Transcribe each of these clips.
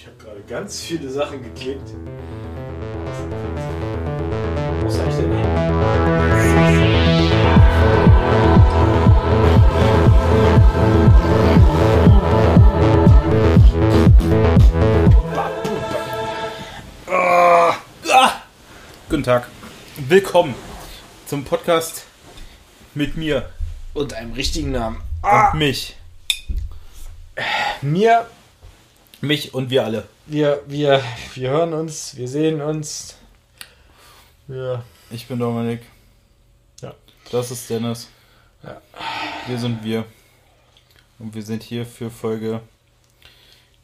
Ich habe gerade ganz viele Sachen geklickt. Wo ist eigentlich denn hin? Guten Tag. Willkommen zum Podcast mit mir Und einem richtigen Namen. und mich. Mir, Mich und wir alle. wir, wir, wir hören uns, wir sehen uns. Wir, Ich bin Dominik. Ja. Das ist Dennis. Ja. Wir sind wir. Und wir sind hier für Folge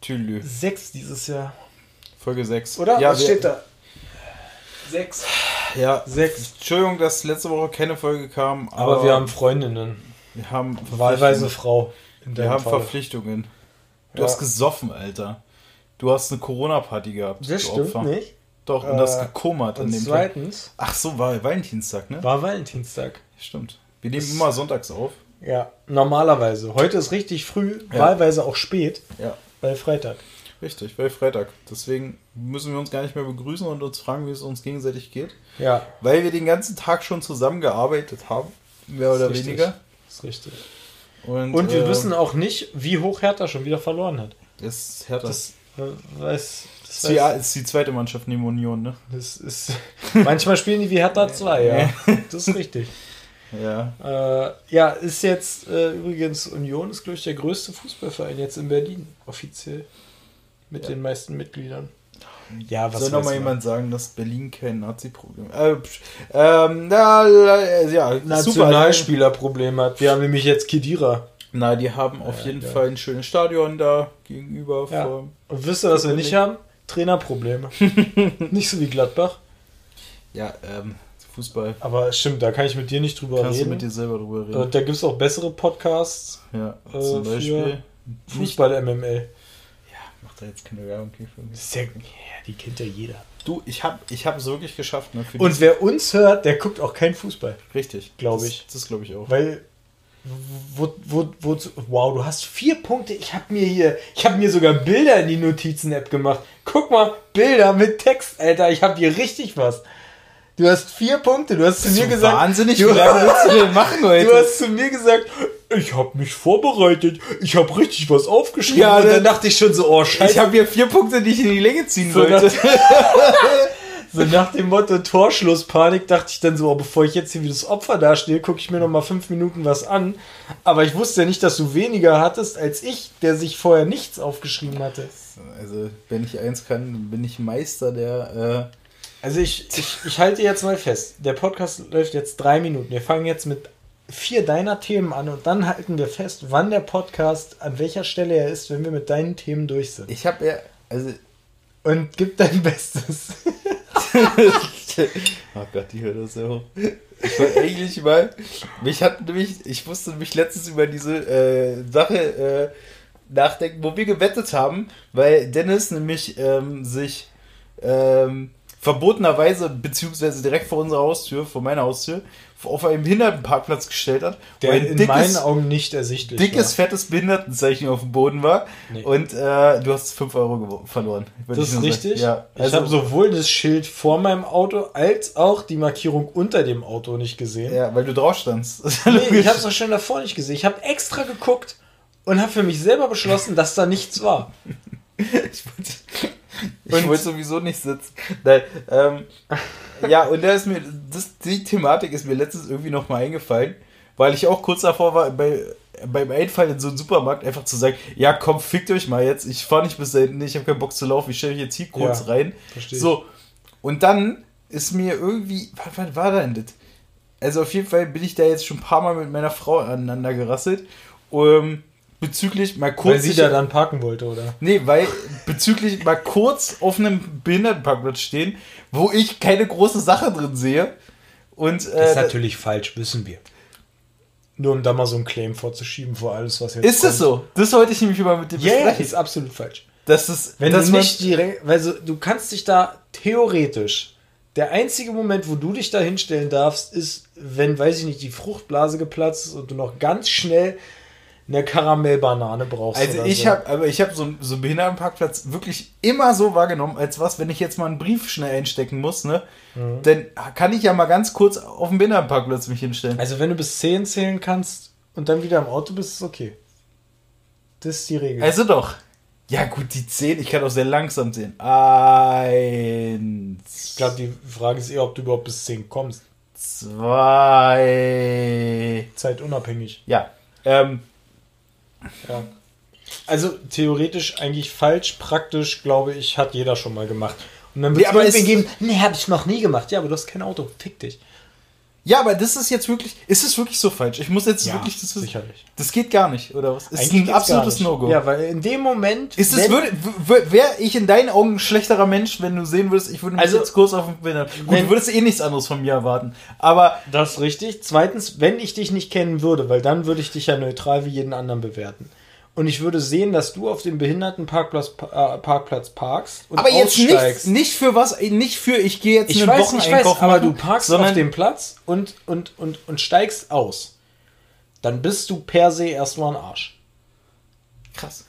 Tülü. sechs dieses Jahr. Folge 6. Oder? Ja, Was wir, steht da? Sechs. Ja, Sechs. Entschuldigung, dass letzte Woche keine Folge kam. Aber, wir haben Freundinnen. wir haben Wahlweise. Frau. In Wir haben Falle. Verpflichtungen. Du Ja. hast gesoffen, Alter. Du hast eine Corona-Party gehabt. Das stimmt Opfer. nicht. Doch, und das Äh, gekommert an Und dem Tag. zweitens Ach so, war Valentinstag, ne? war Valentinstag. Stimmt. Wir nehmen Das- immer sonntags auf. Ja, normalerweise. Heute ist richtig früh, Ja. wahlweise auch spät, Ja. weil Freitag. Richtig, weil Freitag. Deswegen müssen wir uns gar nicht mehr begrüßen und uns fragen, wie es uns gegenseitig geht. Ja, Weil wir den ganzen Tag schon zusammengearbeitet haben. Mehr oder richtig. weniger. ist richtig. Und, Und wir äh, wissen auch nicht, wie hoch Hertha schon wieder verloren hat. Es ist härter. Das äh, weiß. Das, ist, die, weiß, ist die zweite Mannschaft neben Union, ne? das ist. Manchmal spielen die wie Hertha 2, ja. Das ist richtig. Ja. Äh, ja, ist jetzt äh, übrigens Union ist, glaube ich, der größte Fußballverein jetzt in Berlin, offiziell. Mit Ja. den meisten Mitgliedern. Ja, was Soll noch weiß mal man? jemand sagen, dass Berlin kein Nazi-Problem äh, psch, ähm, na, äh, ja, super. Nationalspielerproblem hat. Wir haben nämlich jetzt Kedira. Na, die haben auf Ja, jeden geil. Fall ein schönes Stadion da gegenüber. Ja. Vor, Und wisst ihr, was wir nicht haben? Trainerprobleme. nicht so wie Gladbach. ja, ähm, Fußball. Aber stimmt, da kann ich mit dir nicht drüber Kannst du reden. mit dir selber drüber reden. Da gibt es auch bessere Podcasts. ja, äh, zum für Beispiel. Fußball MML. Macht da jetzt keine Werbung für mich. Sehr, ja, die kennt ja jeder. Du, ich hab, ich hab es wirklich geschafft, ne? Für Und wer uns hört, der guckt auch kein Fußball. richtig, glaub Das- ich. Das glaube ich auch. Weil, wo, wo, wo, wow, du hast vier Punkte. Ich habe mir hier, ich habe mir sogar Bilder in die Notizen-App gemacht. Guck mal, Bilder mit Text, Alter. Ich habe hier richtig was. Du hast vier Punkte. Du hast zu mir gesagt, wahnsinnig, du, wie lange willst du denn machen heute? du hast zu mir gesagt, ich habe mich vorbereitet. Ich habe richtig was aufgeschrieben. Ja, und dann dachte ich schon so, oh ich Scheiße. habe hier vier Punkte, die ich in die Länge ziehen So wollte. So nach dem Motto Torschlusspanik dachte ich dann so, oh, bevor ich jetzt hier wie das Opfer dastehe, gucke ich mir noch mal fünf Minuten was an. Aber ich wusste ja nicht, dass du weniger hattest als ich, der sich vorher nichts aufgeschrieben hatte. Also, wenn ich eins kann, bin ich Meister der. Also ich, ich, ich halte jetzt mal fest, der Podcast läuft jetzt drei Minuten. Wir fangen jetzt mit vier deiner Themen an und dann halten wir fest, wann der Podcast, an welcher Stelle er ist, wenn wir mit deinen Themen durch sind. ich habe ja. Also. Und gib dein Bestes. oh Gott, die hört das ja hoch. Ich wollte eigentlich mal. Mich hat nämlich. Ich musste mich letztens über diese äh, Sache äh, nachdenken, wo wir gewettet haben, weil Dennis nämlich ähm, sich ähm, verbotenerweise, beziehungsweise direkt vor unserer Haustür, vor meiner Haustür, auf einem Behindertenparkplatz gestellt hat. Der ein in dickes- meinen Augen nicht ersichtlich dickes, war. fettes Behindertenzeichen auf dem Boden war. Nee. Und äh, du hast 5 Euro verloren. Das ich ist richtig. Ja, ich also, habe sowohl das Schild vor meinem Auto als auch die Markierung unter dem Auto nicht gesehen. ja, weil du drauf standst. Nee, ich habe es auch schon davor nicht gesehen. Ich habe extra geguckt und habe für mich selber beschlossen, dass da nichts war. Ich wollte, ich wollte sowieso nicht sitzen. Nein, ähm, ja, und da ist mir, das, die Thematik ist mir letztens irgendwie noch mal eingefallen, weil ich auch kurz davor war, bei, beim Einfall in so einen Supermarkt einfach zu sagen, ja komm, fickt euch mal jetzt, ich fahre nicht bis da hinten, ich habe keinen Bock zu laufen, ich stelle mich jetzt hier kurz Ja, rein. versteh ich. So, und dann ist mir irgendwie, was, was war denn das? Also auf jeden Fall bin ich da jetzt schon ein paar Mal mit meiner Frau aneinander gerasselt. Um, bezüglich mal kurz Weil sie da dann parken wollte, oder? Nee, weil bezüglich mal kurz auf einem Behindertenparkplatz stehen, wo ich keine große Sache drin sehe. Und Das äh, ist natürlich falsch, wissen wir. Nur um da mal so einen Claim vorzuschieben vor alles, was jetzt ist das so? Das wollte ich nämlich mal mit dir Ja, yeah, besprechen. ist absolut falsch. Das ist, Wenn dass du nicht direkt, weil so, du kannst dich da theoretisch, der einzige Moment, wo du dich da hinstellen darfst, ist, wenn, weiß ich nicht, die Fruchtblase geplatzt ist und du noch ganz schnell eine Karamellbanane brauchst. Also ich so. habe, aber ich habe so, so einen Behindertenparkplatz wirklich immer so wahrgenommen, als was, wenn ich jetzt mal einen Brief schnell einstecken muss, ne, Mhm. dann kann ich ja mal ganz kurz auf den Behindertenparkplatz mich hinstellen. Also wenn du bis 10 zählen kannst und dann wieder im Auto bist, ist okay. Das ist die Regel. Also doch. Ja gut, die 10, ich kann auch sehr langsam zählen. Eins, ich glaube, die Frage ist eher, ob du überhaupt bis 10 kommst. zwei, Zeitunabhängig. ja. Ähm, Ja. Also theoretisch eigentlich falsch, praktisch, glaube ich, hat jeder schon mal gemacht. Und dann wird aber es geben, nee, habe ich noch nie gemacht. Ja, aber du hast kein Auto, fick dich. Ja, aber das ist jetzt wirklich, ist es wirklich so falsch? Ich muss jetzt wirklich, das, ist, sicherlich. das geht gar nicht, oder was? Ist Eigentlich ein absolutes. No-Go. Ja, weil in dem Moment. Ist es, würde, wäre ich in deinen Augen ein schlechterer Mensch, wenn du sehen würdest, ich würde mich Also, jetzt kurz auf den Behinderten. Gut, du würdest eh nichts anderes von mir erwarten. Aber Das ist richtig. Zweitens, wenn ich dich nicht kennen würde, weil dann würde ich dich ja neutral wie jeden anderen bewerten. Und ich würde sehen, dass du auf dem Behindertenparkplatz äh, Parkplatz parkst und aber jetzt nicht, aussteigst. nicht für was, nicht für ich gehe jetzt Ich einen weiß, ich Wocheneinkauf weiß, aber machen, du parkst auf dem Platz und, und, und, und steigst aus. Dann bist du per se erstmal ein Arsch. krass.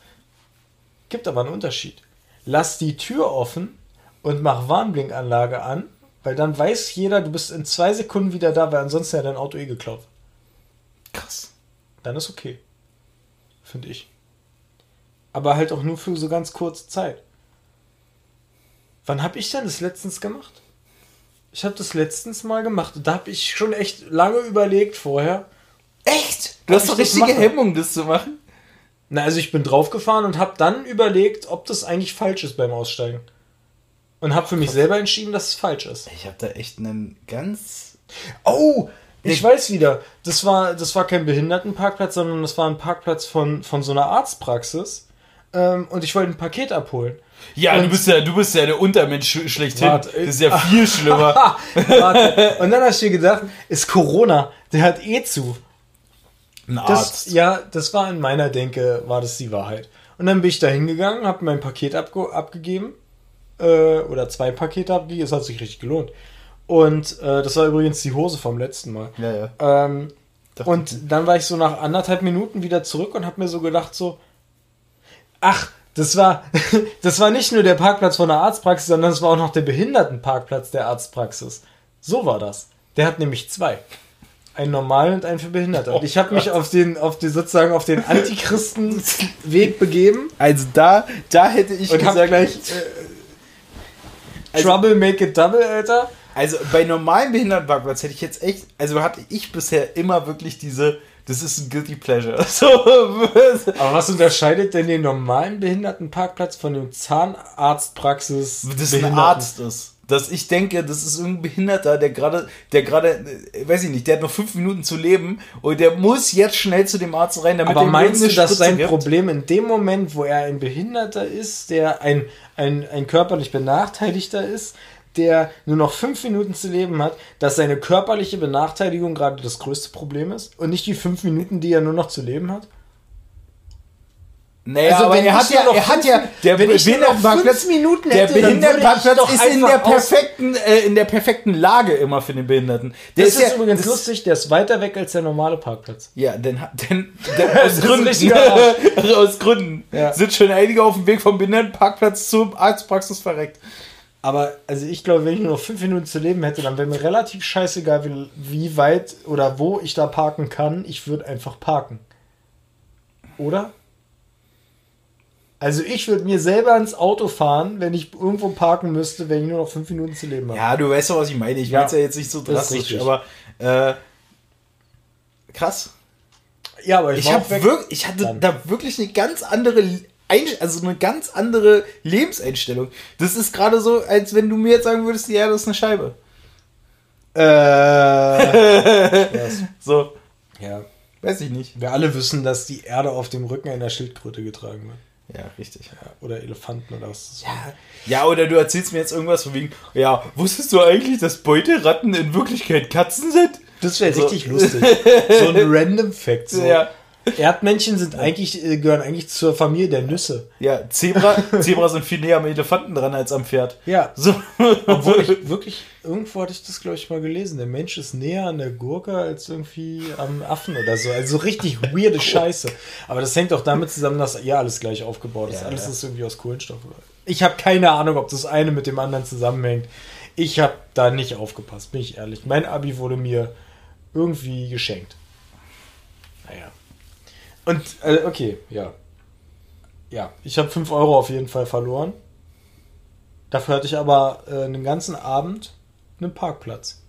Gibt aber einen Unterschied. Lass die Tür offen und mach Warnblinkanlage an, weil dann weiß jeder, du bist in zwei Sekunden wieder da, weil ansonsten ja dein Auto eh geklaut. Krass. Dann ist okay. Finde ich. Aber halt auch nur für so ganz kurze Zeit. Wann habe ich denn das letztens gemacht? Ich habe das letztens mal gemacht. Da habe ich schon echt lange überlegt vorher. Echt? Du hast doch ich das richtige mache? Hemmung, das zu machen? Na, also ich bin draufgefahren und habe dann überlegt, ob das eigentlich falsch ist beim Aussteigen. Und habe für mich selber entschieden, dass es falsch ist. Ich habe da echt einen ganz. Oh, ich weiß wieder. Das war, das war kein Behindertenparkplatz, sondern das war ein Parkplatz von, von so einer Arztpraxis. Ähm, und ich wollte ein Paket abholen. Ja, Und- du bist ja, du bist ja der Untermensch sch- schlechthin. Warte, das ist ja viel schlimmer. Warte. Und dann hast du dir gedacht, ist Corona, der hat eh zu. Ein Das, Arzt. ja, das war in meiner Denke, war das die Wahrheit. Und dann bin ich da hingegangen, habe mein Paket abge abgegeben. Äh, oder zwei Pakete abgegeben, es hat sich richtig gelohnt. Und äh, das war übrigens die Hose vom letzten Mal. Ja, ja. Ähm, und dann war ich so nach anderthalb Minuten wieder zurück und habe mir so gedacht, so, ach, das war, das war nicht nur der Parkplatz von der Arztpraxis, sondern es war auch noch der Behindertenparkplatz der Arztpraxis. So war das. Der hat nämlich zwei. Einen normalen und einen für Behinderte. Und ich habe mich auf den, auf die, sozusagen auf den Antichristen-Weg begeben Also da, da hätte ich und habe gesagt, gleich äh, Also- Trouble make it double, Alter. also bei normalen Behindertenparkplatz hätte ich jetzt echt, also hatte ich bisher immer wirklich diese, das ist ein guilty pleasure. So, Aber was unterscheidet denn den normalen Behindertenparkplatz von dem Zahnarztpraxis? das ist ein Arzt ist. Dass ich denke, das ist irgendein Behinderter, der gerade, der gerade, äh, weiß ich nicht, der hat noch fünf Minuten zu leben und der muss jetzt schnell zu dem Arzt rein, damit Aber er ihm meinst du, dass Spritze sein gibt? Problem in dem Moment, wo er ein Behinderter ist, der ein, ein, ein körperlich Benachteiligter ist, der nur noch fünf Minuten zu leben hat, dass seine körperliche Benachteiligung gerade das größte Problem ist und nicht die fünf Minuten, die er nur noch zu leben hat? Naja, Also, aber wenn er hat ja, noch er hat ja, der Behindertenparkplatz, Minuten der hätte, ich Behindertenparkplatz ist in der perfekten, äh, in der perfekten Lage immer für den Behinderten. Der Das ist, ja, übrigens lustig, der ist weiter weg als der normale Parkplatz. Ja, denn, denn, denn aus ist Gründen, aus Gründen Ja. sind schon einige auf dem Weg vom Behindertenparkplatz zur Arztpraxis verreckt. Aber also ich glaube, wenn ich nur noch fünf Minuten zu leben hätte, dann wäre mir relativ scheißegal, wie, wie weit oder wo ich da parken kann. Ich würde einfach parken. Oder? Also ich würde mir selber ins Auto fahren, wenn ich irgendwo parken müsste, wenn ich nur noch fünf Minuten zu leben habe. Ja, du weißt doch, was ich meine. Ich Ja. meine es ja jetzt nicht so drastisch, aber äh, krass. Ja, aber ich, Ich, hab auch weg. wirk ich hatte Dann. da wirklich eine ganz andere also eine ganz andere Lebenseinstellung. Das ist gerade so, als wenn du mir jetzt sagen würdest, ja, das ist eine Scheibe. Äh. So, ja. weiß ich nicht. Wir alle wissen, dass die Erde auf dem Rücken einer Schildkröte getragen wird. Ja, richtig. Ja, oder Elefanten oder was. Ja. ja, oder du erzählst mir jetzt irgendwas von wegen, ja, wusstest du eigentlich, dass Beuteratten in Wirklichkeit Katzen sind? Das wäre So. richtig lustig. So ein random Fact. So. Ja. Erdmännchen sind eigentlich, äh, gehören eigentlich zur Familie der Nüsse. Ja, Zebra, Zebra sind viel näher am Elefanten dran als am Pferd. Ja. So. Obwohl ich wirklich, irgendwo hatte ich das, glaube ich, mal gelesen. Der Mensch ist näher an der Gurke als irgendwie am Affen oder so. Also so richtig weirde Scheiße. Aber das hängt auch damit zusammen, dass ja alles gleich aufgebaut ist. Ja, alles ja. ist irgendwie aus Kohlenstoff. Ich habe keine Ahnung, ob das eine mit dem anderen zusammenhängt. Ich habe da nicht aufgepasst, bin ich ehrlich. Mein Abi wurde mir irgendwie geschenkt. Naja. Und, äh, okay, ja. Ja, ich habe 5 Euro auf jeden Fall verloren. Dafür hatte ich aber äh, einen ganzen Abend einen Parkplatz.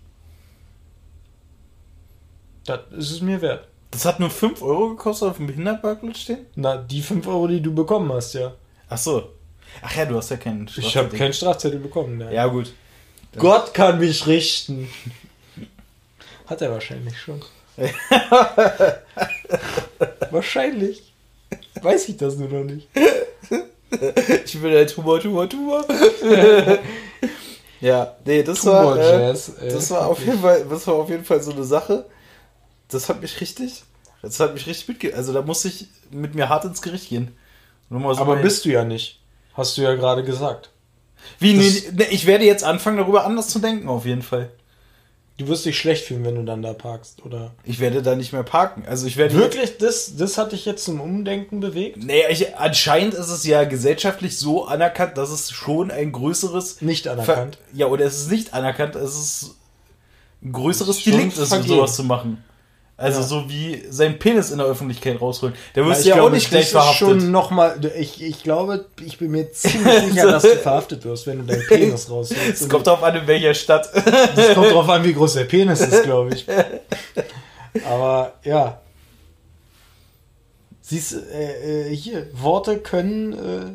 Das ist es mir wert. Das hat nur 5 Euro gekostet auf dem Behindertenparkplatz stehen? Na, die 5 Euro, die du bekommen hast, ja. Ach so. Ach ja, du hast ja keinen Ich habe Strafzettel. keinen Strafzettel bekommen. Ne? Ja, gut. Gott kann mich richten. Hat er wahrscheinlich schon. wahrscheinlich. Weiß ich das nur noch nicht. Ich bin halt Humor, Humor, Humor. ja, nee, das war, Humor äh, Jazz, ey. das war auf jeden Fall, das war auf jeden Fall so eine Sache. Das hat mich richtig, das hat mich richtig mitge... Also da musste ich mit mir hart ins Gericht gehen. So Aber mein- bist du ja nicht. Hast du ja gerade gesagt. Wie, nee, nee, ich werde jetzt anfangen, darüber anders zu denken, auf jeden Fall. Du wirst dich schlecht fühlen, wenn du dann da parkst, oder? Ich werde da nicht mehr parken. Also ich werde Wirklich? Das, das hat dich jetzt zum Umdenken bewegt? Naja, ich, anscheinend ist es ja gesellschaftlich so anerkannt, dass es schon ein größeres. Nicht anerkannt. Ver ja, oder es ist nicht anerkannt, es ist ein größeres Delikt, ist, um sowas zu machen. Also Ja. so wie seinen Penis in der Öffentlichkeit rausholen. Der Ja, wirst du ja auch nicht gleich verhaftet. Schon noch mal, ich, ich glaube, ich bin mir ziemlich sicher, dass du verhaftet wirst, wenn du deinen Penis rausholst. Es kommt darauf an, in welcher Stadt. Das kommt drauf an, wie groß der Penis ist, glaube ich. Aber ja. Siehst du, äh, äh, hier, Worte können äh,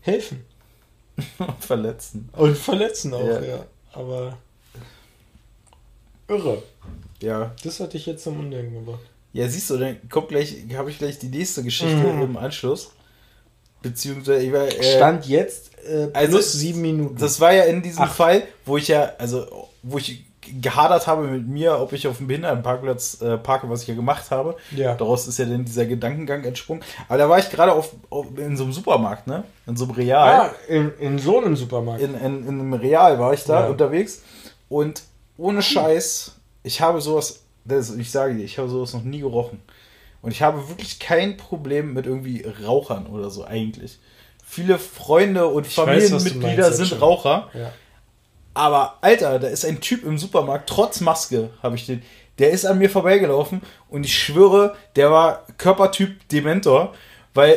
helfen. Verletzen. Und verletzen auch, Ja. ja. Aber irre. Ja. Das hatte ich jetzt zum Umdenken gebracht. Ja, siehst du, dann kommt gleich, habe ich gleich die nächste Geschichte Mhm. im Anschluss. Beziehungsweise, ich war, äh, Stand jetzt äh, plus also, sieben Minuten. Das war ja in diesem Ach. Fall, wo ich ja, also wo ich gehadert habe mit mir, ob ich auf dem Behindertenparkplatz äh, parke, was ich ja gemacht habe. Ja. Daraus ist ja dann dieser Gedankengang entsprungen. Aber da war ich gerade auf, auf, in so einem Supermarkt, ne? In so einem Real. ah, in, in so einem Supermarkt. In, in, in einem Real war ich da Ja. unterwegs. Und ohne Scheiß, ich habe sowas, das, ich sage dir, ich habe sowas noch nie gerochen. Und ich habe wirklich kein Problem mit irgendwie Rauchern oder so eigentlich. Viele Freunde und Ich weiß, Familienmitglieder meinst jetzt sind. Raucher. ja. Aber Alter, da ist ein Typ im Supermarkt, trotz Maske habe ich den. Der ist an mir vorbeigelaufen und ich schwöre, der war Körpertyp Dementor, weil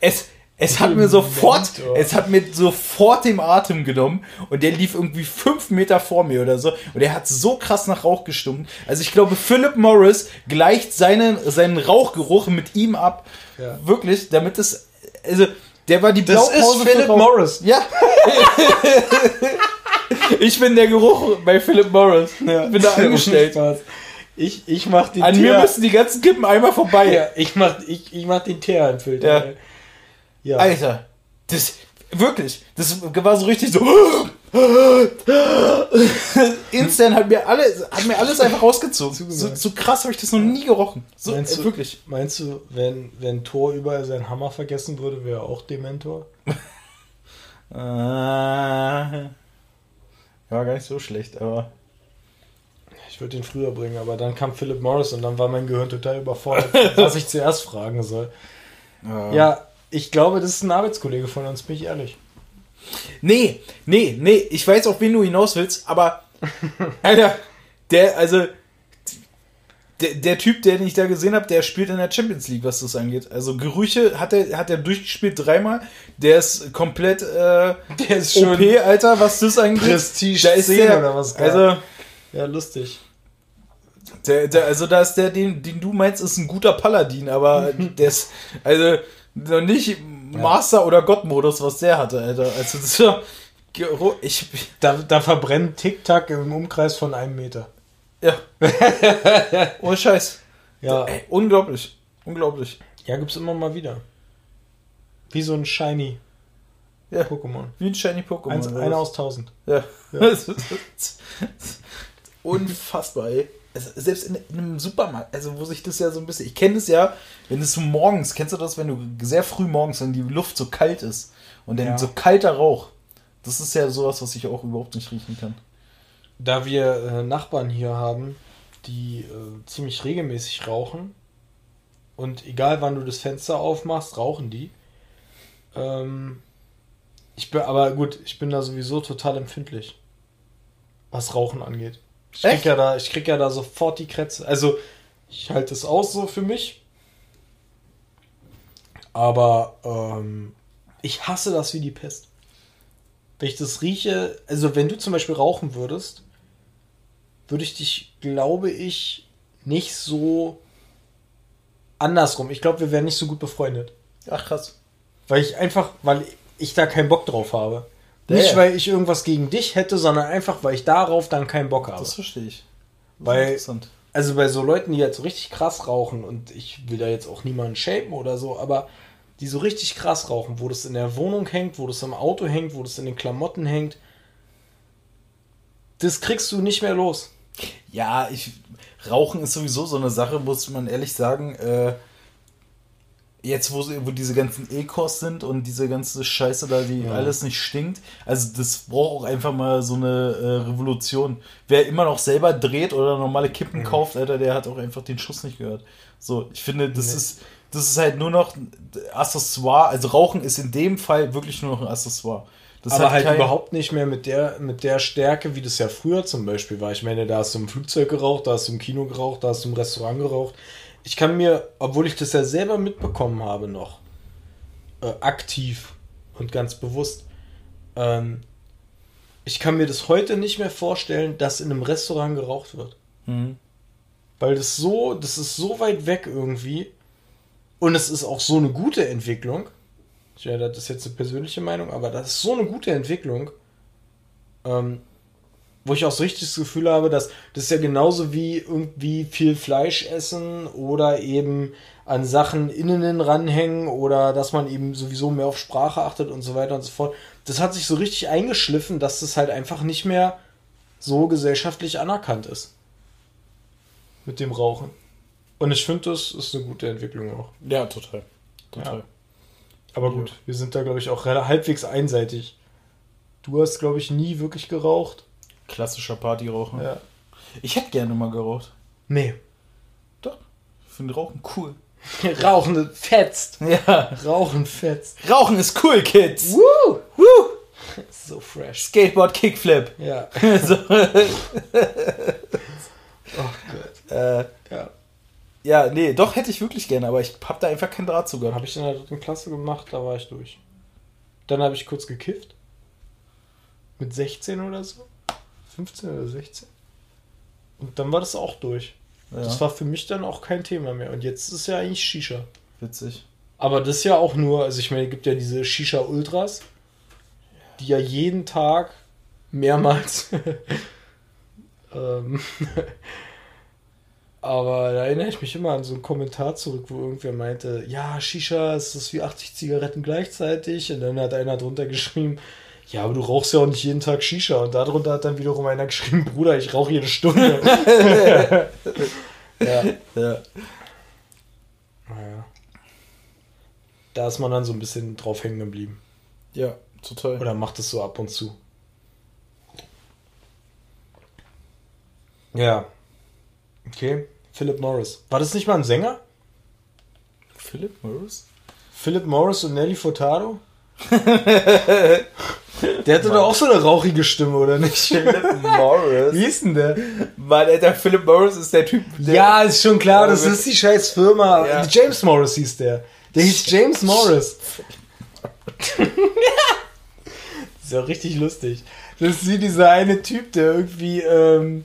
es, es hat mir sofort, es hat mir sofort den Atem genommen und der lief irgendwie fünf Meter vor mir oder so und der hat so krass nach Rauch gestunken. Also ich glaube, Philip Morris gleicht seinen, seinen Rauchgeruch mit ihm ab. Ja. Wirklich, damit es, also der war die Das ist Blaupause Philip. Morris. Ja. ich bin der Geruch bei Philip Morris. Ich bin da angestellt. Ich, ich mach den An mir Teer- müssen die ganzen Kippen einmal vorbei. ja, ich mach, ich, ich mach den Teereinfilter. Ja. Ja. Alter, das wirklich, das war so richtig so. Instant hat mir alles, hat mir alles einfach rausgezogen. So, so krass habe ich das noch nie gerochen. So, Meinst äh, du, wirklich. Meinst du, wenn, wenn Thor überall seinen Hammer vergessen würde, wäre er auch Dementor? Äh, war gar nicht so schlecht, aber. Ich würde ihn früher bringen, aber dann kam Philip Morris und dann war mein Gehirn total überfordert, was ich zuerst fragen soll. äh, Ja, ich glaube, das ist ein Arbeitskollege von uns, bin ich ehrlich. Nee, nee, nee, ich weiß, auf wen du hinaus willst, aber. Alter, der, also. Der, der Typ, den ich da gesehen habe, der spielt in der Champions League, was das angeht. Also Gerüche hat er, hat er durchgespielt dreimal. Der ist komplett äh, Der ist OP, Alter, was das angeht. Prestige da ist 10 der, oder was, Also, Ja, lustig. der, der, also da ist der, den, den du meinst, ist ein guter Paladin, aber der ist, also, noch nicht Master- oder Gott-Modus, was der hatte, Alter. Also, das war, ich, Da, da verbrennt Tic-Tac im Umkreis von einem Meter. ja. Ohne Scheiß. Ja, Ey, unglaublich. Unglaublich. ja gibt's immer mal wieder. Wie so ein Shiny Ja. Pokémon. Wie ein Shiny Pokémon. Eins, einer aus tausend. Ja. Ja. Unfassbar, ey. Selbst in, in, einem Supermarkt, also wo sich das ja so ein bisschen, ich kenne es ja, wenn es so morgens, kennst du das, wenn du sehr früh morgens, wenn die Luft so kalt ist und dann ja. so kalter Rauch, das ist ja sowas, was ich auch überhaupt nicht riechen kann. Da wir äh, Nachbarn hier haben, die äh, ziemlich regelmäßig rauchen und egal wann du das Fenster aufmachst, rauchen die. Ähm, ich bin, aber gut, ich bin da sowieso total empfindlich, was Rauchen angeht. Ich krieg, ja da, ich krieg ja da sofort die Krätze. Also, ich halte es aus so für mich. Aber ähm, ich hasse das wie die Pest. Wenn ich das rieche, also wenn du zum Beispiel rauchen würdest, würde ich dich, glaube ich, nicht so andersrum. Ich glaube, wir wären nicht so gut befreundet. Ach krass. Weil ich einfach, weil ich da keinen Bock drauf habe. Ja, nicht, weil ich irgendwas gegen dich hätte, sondern einfach, weil ich darauf dann keinen Bock habe. Das verstehe ich. Das weil, also bei so Leuten, die jetzt so richtig krass rauchen, und ich will da jetzt auch niemanden shapen oder so, aber die so richtig krass rauchen, wo das in der Wohnung hängt, wo das im Auto hängt, wo das in den Klamotten hängt, das kriegst du nicht mehr los. Ja, ich, Rauchen ist sowieso so eine Sache, muss man ehrlich sagen. Äh, jetzt, wo, wo diese ganzen Ecos sind und diese ganze Scheiße da, die ja. alles nicht stinkt, also das braucht auch einfach mal so eine äh, Revolution. Wer immer noch selber dreht oder normale Kippen ja. kauft, Alter, der hat auch einfach den Schuss nicht gehört. So, ich finde, das nee. ist das ist halt nur noch Accessoire. Also Rauchen ist in dem Fall wirklich nur noch ein Accessoire. Das aber halt überhaupt nicht mehr mit der, mit der Stärke, wie das ja früher zum Beispiel war. Ich meine, da hast du im Flugzeug geraucht, da hast du im Kino geraucht, da hast du im Restaurant geraucht. Ich kann mir, obwohl ich das ja selber mitbekommen habe noch, äh, aktiv und ganz bewusst, ähm, ich kann mir das heute nicht mehr vorstellen, dass in einem Restaurant geraucht wird. Mhm. Weil das so, das ist so weit weg irgendwie. Und es ist auch so eine gute Entwicklung. Ja, das ist jetzt eine persönliche Meinung, aber das ist so eine gute Entwicklung, ähm, wo ich auch so richtig das Gefühl habe, dass das ist ja genauso wie irgendwie viel Fleisch essen oder eben an Sachen innen ranhängen oder dass man eben sowieso mehr auf Sprache achtet und so weiter und so fort. Das hat sich so richtig eingeschliffen, dass das halt einfach nicht mehr so gesellschaftlich anerkannt ist. Mit dem Rauchen. Und ich finde, das ist eine gute Entwicklung auch. Ja, total. Total. Ja. Aber gut, wir sind da, glaube ich, auch halbwegs einseitig. Du hast, glaube ich, nie wirklich geraucht. Klassischer Partyraucher. Ja. Ich hätte gerne mal geraucht. Nee. Doch. Ich finde Rauchen cool. Rauchen fetzt. Ja. Rauchen fetzt. Rauchen ist cool, Kids. Woo! Woo! So fresh. Skateboard Kickflip. Ja. so. oh Gott. Äh, ja. Ja, nee, doch hätte ich wirklich gerne, aber ich habe da einfach keinen Draht zu gehabt. Habe ich in der dritten Klasse gemacht, da war ich durch. Dann habe ich kurz gekifft. Mit 16 oder so. 15 oder 16. Und dann war das auch durch. Ja. Das war für mich dann auch kein Thema mehr. Und jetzt ist es ja eigentlich Shisha. Witzig. Aber das ist ja auch nur, also ich meine, es gibt ja diese Shisha Ultras, die ja jeden Tag mehrmals ähm, Aber da erinnere ich mich immer an so einen Kommentar zurück, wo irgendwer meinte, ja, Shisha ist das wie 80 Zigaretten gleichzeitig. Und dann hat einer drunter geschrieben, ja, aber du rauchst ja auch nicht jeden Tag Shisha. Und darunter hat dann wiederum einer geschrieben, Bruder, ich rauche jede Stunde. ja. ja. Naja. Da ist man dann so ein bisschen drauf hängen geblieben. Ja, total. Oder macht es so ab und zu. Ja. Okay. Philip Morris. War das nicht mal ein Sänger? Philip Morris? Philip Morris und Nelly Furtado? der hatte doch auch so eine rauchige Stimme, oder nicht? Philip Morris. Wie ist denn der? Mann, Alter, Philip Morris ist der Typ. Der ja, ist schon klar, das ist die scheiß Firma. Ja. James Morris hieß der. Der hieß James Morris. das ist ja richtig lustig. Das ist wie dieser eine Typ, der irgendwie ähm,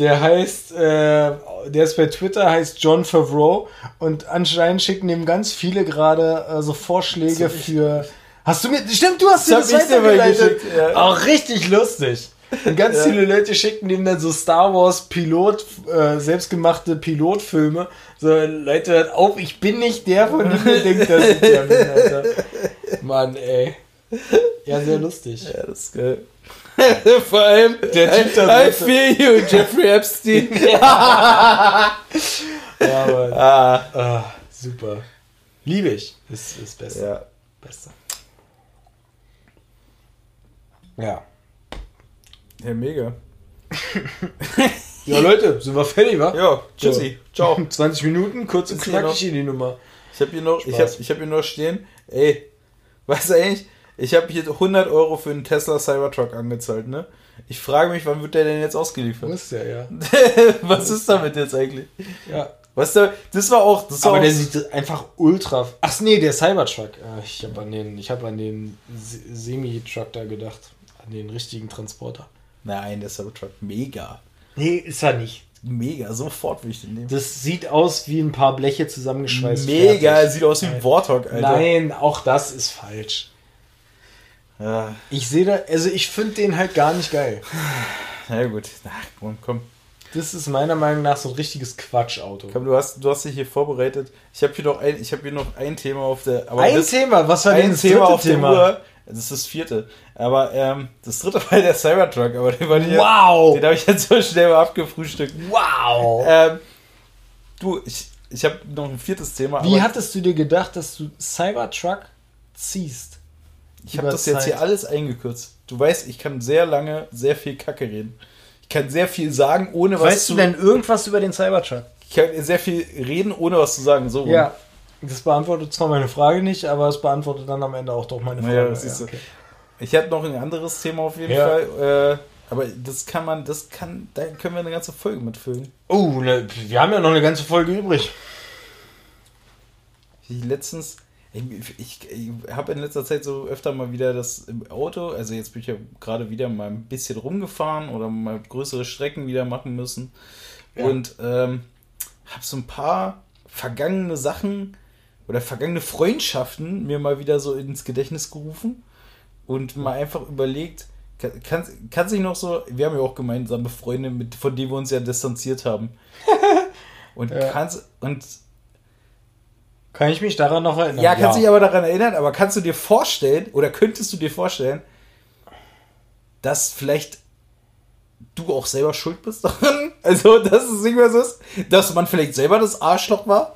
der heißt, äh, der ist bei Twitter, heißt John Favreau und anscheinend schicken ihm ganz viele gerade äh, so Vorschläge für. Hast du mir. Stimmt, du hast dir das weitergeleitet. Ja. Auch richtig lustig. Und ganz ja. viele Leute schicken ihm dann so Star Wars Pilot, äh, selbstgemachte Pilotfilme. So, Leute, hört auf, ich bin nicht der, von dem ihr denkt, dass ich der bin, Alter. Mann, ey. Ja, sehr lustig. Ja, das ist geil. Vor allem, Der Typ da I, I feel you, Jeffrey Epstein. Ja, aber, ah. ah, super. Liebe ich. Ist ist Beste. Ja. Beste. Ja. ja, mega. Ja, Leute, sind wir fertig, wa? Ja, tschüssi. Ciao. 20 Minuten, kurz und knackig hier die Nummer. Ich habe hier noch, ich hab, ich hab hier noch stehen, ey, weißt du eigentlich, ich habe hier 100 Euro für einen Tesla Cybertruck angezahlt, ne? Ich frage mich, wann wird der denn jetzt ausgeliefert? Muss ja, ja. Was ist damit jetzt eigentlich? ja. Weißt du, das war auch, das war Aber auch, der sieht einfach ultra. Ach nee, der Cybertruck. Ich habe an den, ich habe an den Se- Semi-Truck da gedacht, den richtigen Transporter. Nein, der Cybertruck, mega. Nee, ist er nicht. Mega, sofort will ich den nehmen. Das sieht aus wie ein paar Bleche zusammengeschweißt. Mega, fertig. sieht aus wie ein. Warthog, Alter. Nein, auch das ist falsch. Ja, Ich sehe da, also ich finde den halt gar nicht geil. na gut, Ach, komm, komm. Das ist meiner Meinung nach so ein richtiges Quatschauto. komm du, hast, du hast dich hier vorbereitet. Ich habe hier, noch ein- ich hier noch ein Thema auf der... Ein das, Thema, was war denn ein das Thema auf der Thema? Uhr. Das ist das vierte. Aber ähm, das dritte war der Cybertruck, aber den, war nicht, Wow! den habe ich jetzt so schnell mal abgefrühstückt. Wow! Ähm, du, ich, ich habe noch ein viertes Thema. Wie hattest du dir gedacht, dass du Cybertruck ziehst? ich habe das jetzt hier Zeit? alles eingekürzt. Du weißt, ich kann sehr lange, sehr viel Kacke reden. Ich kann sehr viel sagen, ohne was Weißt zu... du denn irgendwas über den Cybertruck? Ich kann sehr viel reden, ohne was zu sagen. So rum. Ja. Das beantwortet zwar meine Frage nicht, aber es beantwortet dann am Ende auch doch meine Frage. Siehst du. okay. Ich hatte noch ein anderes Thema auf jeden Ja. Fall. Äh, aber das kann man, das kann, da können wir eine ganze Folge mitfüllen. Oh, ne, wir haben ja noch eine ganze Folge übrig. Ich letztens, ich, ich, ich habe in letzter Zeit so öfter mal wieder das im Auto, also jetzt bin ich ja gerade wieder mal ein bisschen rumgefahren oder mal größere Strecken wieder machen müssen. Ja. Und ähm, habe so ein paar vergangene Sachen oder vergangene Freundschaften mir mal wieder so ins Gedächtnis gerufen und mal einfach überlegt, kann, kann, sich noch so, wir haben ja auch gemeinsame Freunde, mit, von denen wir uns ja distanziert haben. Und Ja. kannst, und Kann ich mich daran noch erinnern? ja, kannst dich aber daran erinnern, aber kannst du dir vorstellen, oder könntest du dir vorstellen, dass vielleicht du auch selber schuld bist daran? Also, dass es nicht mehr so ist? Dass man vielleicht selber das Arschloch war?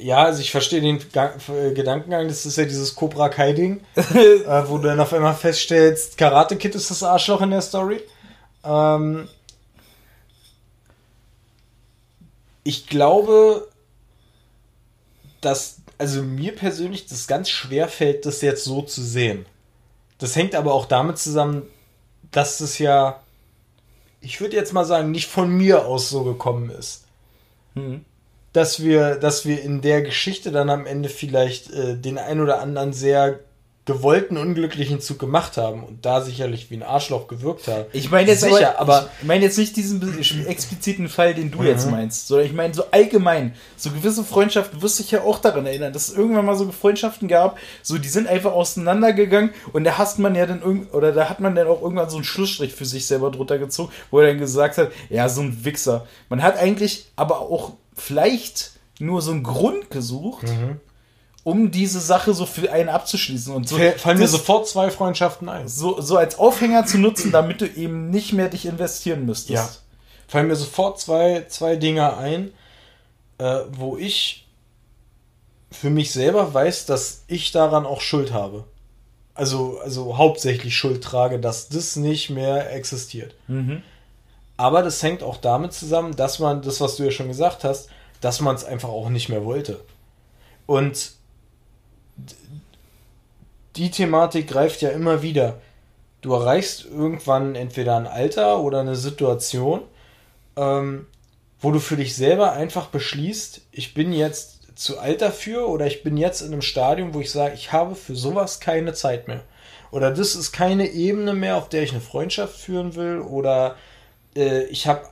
Ja, also ich verstehe den Ga äh, Gedankengang, das ist ja dieses Cobra Kai-Ding, äh, wo du dann auf einmal feststellst, Karate Kid ist das Arschloch in der Story. Ähm, ich glaube, dass, also mir persönlich das ganz schwer fällt, das jetzt so zu sehen. Das hängt aber auch damit zusammen, dass es ja, ich würde jetzt mal sagen, nicht von mir aus so gekommen ist Hm. Dass wir, dass wir in der Geschichte dann am Ende vielleicht äh, den ein oder anderen sehr gewollten unglücklichen Zug gemacht haben und da sicherlich wie ein Arschloch gewirkt haben. Ich meine jetzt Sicher, aber, aber- ich meine jetzt nicht diesen expliziten Fall, den du Mhm. jetzt meinst, sondern ich meine so allgemein, so gewisse Freundschaften, du wirst dich ja auch daran erinnern, dass es irgendwann mal so Freundschaften gab, so die sind einfach auseinandergegangen und da hasst man ja dann irgend oder da hat man dann auch irgendwann so einen Schlussstrich für sich selber drunter gezogen, wo er dann gesagt hat, ja, so ein Wichser. Man hat eigentlich aber auch vielleicht nur so einen Grund gesucht, Mhm. um diese Sache so für einen abzuschließen und so. Fall- Fallen mir sofort zwei Freundschaften ein. so, so als Aufhänger zu nutzen, damit du eben nicht mehr dich investieren müsstest. Ja. Fallen mir sofort zwei, zwei Dinge ein, äh, wo ich für mich selber weiß, dass ich daran auch Schuld habe. Also, also hauptsächlich Schuld trage, dass das nicht mehr existiert. Mhm. Aber das hängt auch damit zusammen, dass man, das, was du ja schon gesagt hast, dass man es einfach auch nicht mehr wollte. Und die Thematik greift ja immer wieder. Du erreichst irgendwann entweder ein Alter oder eine Situation, ähm, wo du für dich selber einfach beschließt, ich bin jetzt zu alt dafür oder ich bin jetzt in einem Stadium, wo ich sage, ich habe für sowas keine Zeit mehr. Oder das ist keine Ebene mehr, auf der ich eine Freundschaft führen will oder ich habe,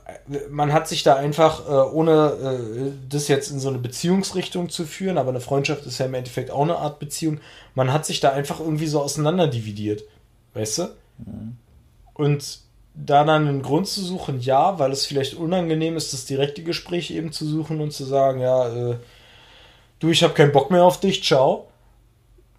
man hat sich da einfach, äh, ohne äh, das jetzt in so eine Beziehungsrichtung zu führen, aber eine Freundschaft ist ja im Endeffekt auch eine Art Beziehung, man hat sich da einfach irgendwie so auseinanderdividiert. Weißt du? Und da dann einen Grund zu suchen, ja, weil es vielleicht unangenehm ist, das direkte Gespräch eben zu suchen und zu sagen, ja, äh, du, ich habe keinen Bock mehr auf dich, ciao.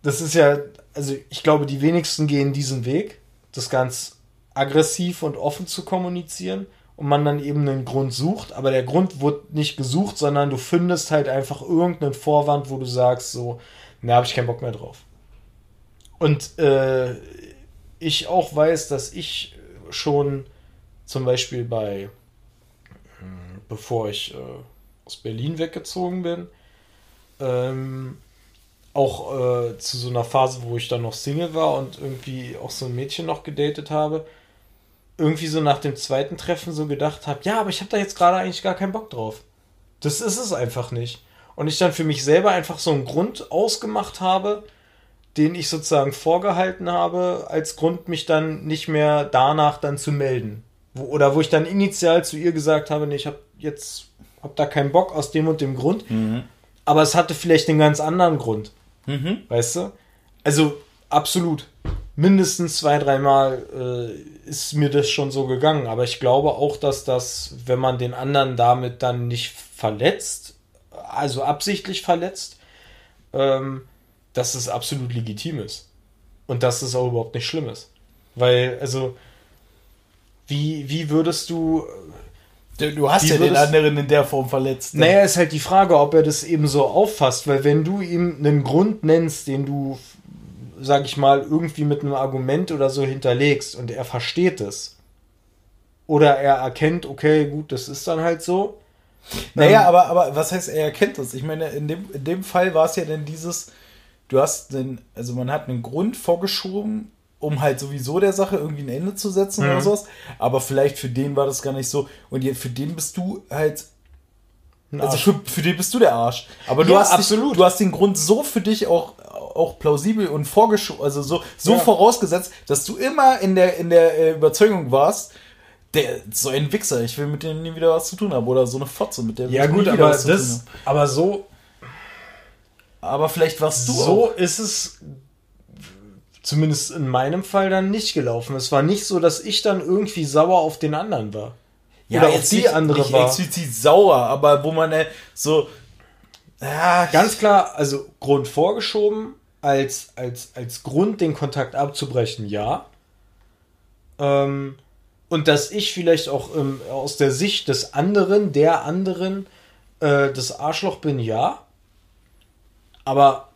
Das ist ja also ich glaube, die wenigsten gehen diesen Weg, das ganz aggressiv und offen zu kommunizieren und man dann eben einen Grund sucht, aber der Grund wird nicht gesucht, sondern du findest halt einfach irgendeinen Vorwand, wo du sagst, so, da habe ich keinen Bock mehr drauf. Und äh, ich auch weiß, dass ich schon zum Beispiel bei, hm, bevor ich äh, aus Berlin weggezogen bin, ähm, auch äh, zu so einer Phase, wo ich dann noch Single war und irgendwie auch so ein Mädchen noch gedatet habe, irgendwie so nach dem zweiten Treffen so gedacht habe, ja, aber ich habe da jetzt gerade eigentlich gar keinen Bock drauf. Das ist es einfach nicht. Und ich dann für mich selber einfach so einen Grund ausgemacht habe, den ich sozusagen vorgehalten habe, als Grund, mich dann nicht mehr danach dann zu melden. Wo, oder wo ich dann initial zu ihr gesagt habe, nee, ich habe jetzt hab da keinen Bock aus dem und dem Grund. Mhm. Aber es hatte vielleicht einen ganz anderen Grund. Mhm. Weißt du? Also absolut mindestens zwei, dreimal äh, ist mir das schon so gegangen. Aber ich glaube auch, dass das, wenn man den anderen damit dann nicht verletzt, also absichtlich verletzt, ähm, dass es absolut legitim ist. Und dass es auch überhaupt nicht schlimm ist. Weil, also, wie, wie würdest du. Du hast ja den anderen in der Form verletzt. Ne? Naja, ist halt die Frage, ob er das eben so auffasst, weil wenn du ihm einen Grund nennst, den du sag ich mal, irgendwie mit einem Argument oder so hinterlegst und er versteht es. Oder er erkennt, okay, gut, das ist dann halt so. Naja, ähm, aber, aber was heißt, er erkennt es? Ich meine, in dem, in dem Fall war es ja dann dieses, du hast den, also man hat einen Grund vorgeschoben, um halt sowieso der Sache irgendwie ein Ende zu setzen mhm. oder sowas. Aber vielleicht für den war das gar nicht so. Und für den bist du halt. Also für, für den bist du der Arsch. Aber du, ja, hast absolut. Dich, du hast den Grund so für dich auch auch plausibel und vorgeschoben, also so, so ja. vorausgesetzt, dass du immer in der, in der äh, Überzeugung warst, der so ein Wichser, ich will mit dem nie wieder was zu tun haben oder so eine Fotze mit der Ja gut, aber das aber so aber vielleicht warst du so auch. ist es zumindest in meinem Fall dann nicht gelaufen. Es war nicht so, dass ich dann irgendwie sauer auf den anderen war. Ja, oder auf die nicht, andere nicht war. explizit sauer, aber wo man äh, so ja, ganz klar, also Grund vorgeschoben, als, als, als Grund, den Kontakt abzubrechen, ja. Ähm, und dass ich vielleicht auch ähm, aus der Sicht des anderen, der anderen, äh, das Arschloch bin, ja. Aber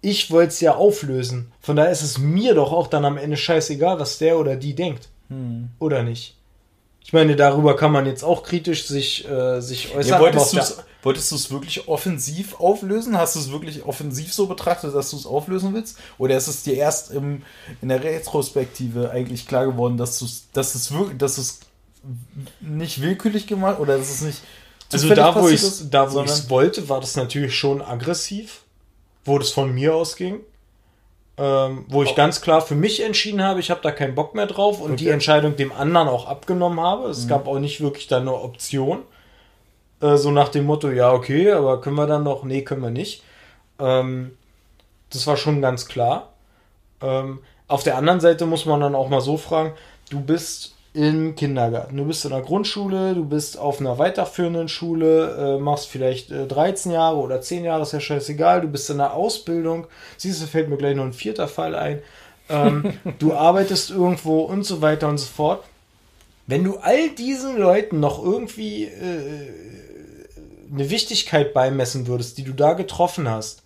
ich wollte es ja auflösen. Von daher ist es mir doch auch dann am Ende scheißegal, was der oder die denkt. Hm. Oder nicht? Ich meine, darüber kann man jetzt auch kritisch sich, äh, sich äußern. Ja, wolltest, du wolltest du es wirklich offensiv auflösen? Hast du es wirklich offensiv so betrachtet, dass du es auflösen willst? Oder ist es dir erst im, in der Retrospektive eigentlich klar geworden, dass, dass, es wirklich, dass es nicht willkürlich gemacht oder dass es nicht. Also da, wo ich es da, wo wollte, war das natürlich schon aggressiv, wo das von mir ausging ähm, wo ich oh. ganz klar für mich entschieden habe, ich habe da keinen Bock mehr drauf und okay. die Entscheidung dem anderen auch abgenommen habe. Es mhm. gab auch nicht wirklich da eine Option. Äh, so nach dem Motto, ja, okay, aber können wir dann noch? Nee, können wir nicht. Ähm, das war schon ganz klar. Ähm, auf der anderen Seite muss man dann auch mal so fragen, du bist im Kindergarten. Du bist in der Grundschule, du bist auf einer weiterführenden Schule, äh, machst vielleicht äh, 13 Jahre oder 10 Jahre, ist ja scheißegal. Du bist in der Ausbildung. Siehst du, fällt mir gleich noch ein vierter Fall ein. Ähm, du arbeitest irgendwo und so weiter und so fort. Wenn du all diesen Leuten noch irgendwie äh, eine Wichtigkeit beimessen würdest, die du da getroffen hast,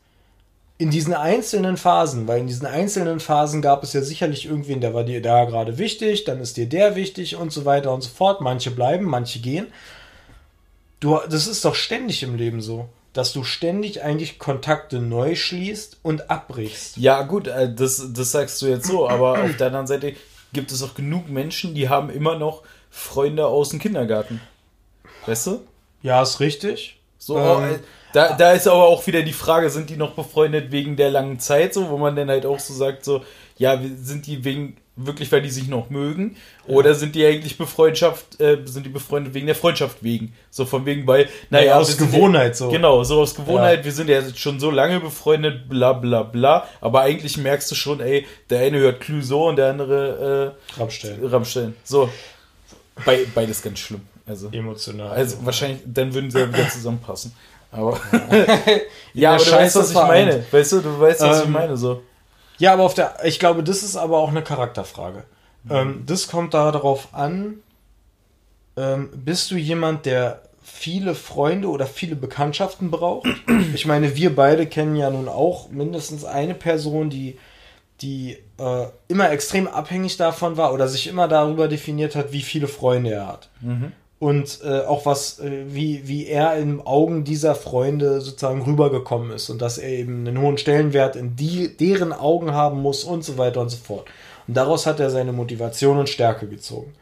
in diesen einzelnen Phasen, weil in diesen einzelnen Phasen gab es ja sicherlich irgendwen, der war dir da gerade wichtig, dann ist dir der wichtig und so weiter und so fort. Manche bleiben, manche gehen. Du, das ist doch ständig im Leben so, dass du ständig eigentlich Kontakte neu schließt und abbrichst. Ja, gut, äh, das, das sagst du jetzt so, aber auf der anderen Seite gibt es auch genug Menschen, die haben immer noch Freunde aus dem Kindergarten. Weißt du? Ja, ist richtig. So, ähm, da, da ist aber auch wieder die Frage, sind die noch befreundet wegen der langen Zeit, so, wo man dann halt auch so sagt, so, ja, sind die wegen, wirklich, weil die sich noch mögen? Oder sind die eigentlich befreundschaft, äh, sind die befreundet wegen der Freundschaft wegen? So von wegen, weil, naja, ja, aus Gewohnheit ja, so. Genau, so aus Gewohnheit, ja. wir sind ja schon so lange befreundet, bla bla bla. Aber eigentlich merkst du schon, ey, der eine hört Clouseau und der andere äh, Rammstein. Rammstein. So. Be beides ganz schlimm. Also, Emotional. Also wahrscheinlich, dann würden sie ja wieder zusammenpassen. Aber ja, aber du weißt, was ich meine. Weißt du, du weißt, was ähm, ich meine, so. Ja, aber auf der, ich glaube, das ist aber auch eine Charakterfrage. Mhm. Ähm, das kommt darauf an, ähm, bist du jemand, der viele Freunde oder viele Bekanntschaften braucht? Ich meine, wir beide kennen ja nun auch mindestens eine Person, die, die äh, immer extrem abhängig davon war oder sich immer darüber definiert hat, wie viele Freunde er hat. Mhm. Und äh, auch was, äh, wie, wie er in Augen dieser Freunde sozusagen rübergekommen ist und dass er eben einen hohen Stellenwert in die, deren Augen haben muss und so weiter und so fort. Und daraus hat er seine Motivation und Stärke gezogen.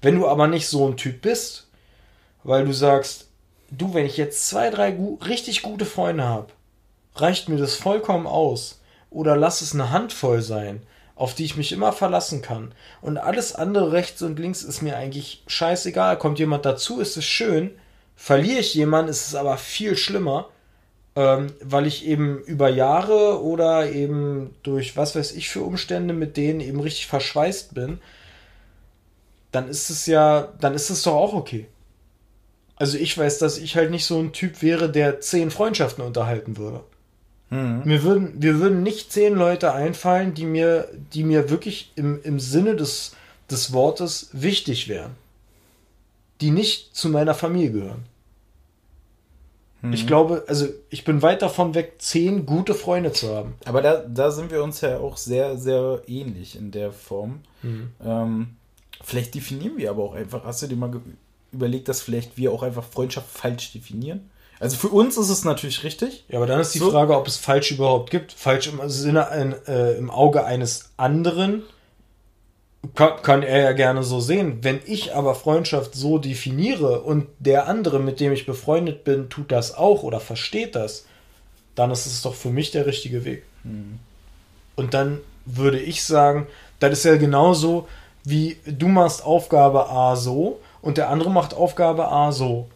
Wenn du aber nicht so ein Typ bist, weil du sagst, du, wenn ich jetzt zwei, drei gu richtig gute Freunde habe, reicht mir das vollkommen aus. Oder lass es eine Handvoll sein, auf die ich mich immer verlassen kann. Und alles andere rechts und links ist mir eigentlich scheißegal. Kommt jemand dazu, ist es schön. Verliere ich jemanden, ist es aber viel schlimmer, ähm, weil ich eben über Jahre oder eben durch was weiß ich für Umstände mit denen eben richtig verschweißt bin. Dann ist es ja, dann ist es doch auch okay. Also ich weiß, dass ich halt nicht so ein Typ wäre, der zehn Freundschaften unterhalten würde. Mhm. Mir würden, wir würden nicht zehn Leute einfallen, die mir, die mir wirklich im, im Sinne des, des Wortes wichtig wären. Die nicht zu meiner Familie gehören. Mhm. Ich glaube, also ich bin weit davon weg, zehn gute Freunde zu haben. Aber da, da sind wir uns ja auch sehr, sehr ähnlich in der Form. Mhm. Ähm, vielleicht definieren wir aber auch einfach, hast du dir mal überlegt, dass vielleicht wir auch einfach Freundschaft falsch definieren? Also für uns ist es natürlich richtig. Ja, aber dann ist die so. Frage, ob es falsch überhaupt gibt. Falsch im Sinne ein, äh, im Auge eines anderen kann, kann, er ja gerne so sehen. Wenn ich aber Freundschaft so definiere und der andere, mit dem ich befreundet bin, tut das auch oder versteht das, dann ist es doch für mich der richtige Weg. Mhm. Und dann würde ich sagen, das ist ja genauso wie du machst Aufgabe A so und der andere macht Aufgabe A so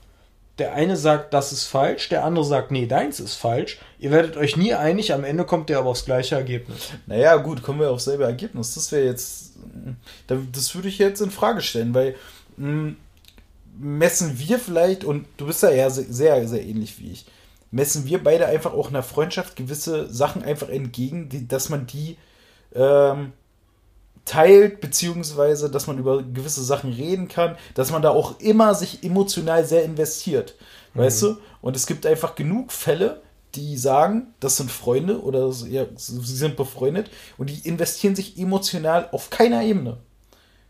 der eine sagt, das ist falsch, der andere sagt, nee, deins ist falsch. Ihr werdet euch nie einig, am Ende kommt ihr aber aufs gleiche Ergebnis. Naja, gut, kommen wir aufs selbe Ergebnis. Das wäre jetzt, das würde ich jetzt in Frage stellen, weil mh, hm, messen wir vielleicht, und du bist ja eher sehr, sehr ähnlich wie ich, messen wir beide einfach auch in der Freundschaft gewisse Sachen einfach entgegen, dass man die ähm, teilt, beziehungsweise, dass man über gewisse Sachen reden kann, dass man da auch immer sich emotional sehr investiert. Mhm. Weißt du? Und es gibt einfach genug Fälle, die sagen, das sind Freunde oder ja, sie sind befreundet und die investieren sich emotional auf keiner Ebene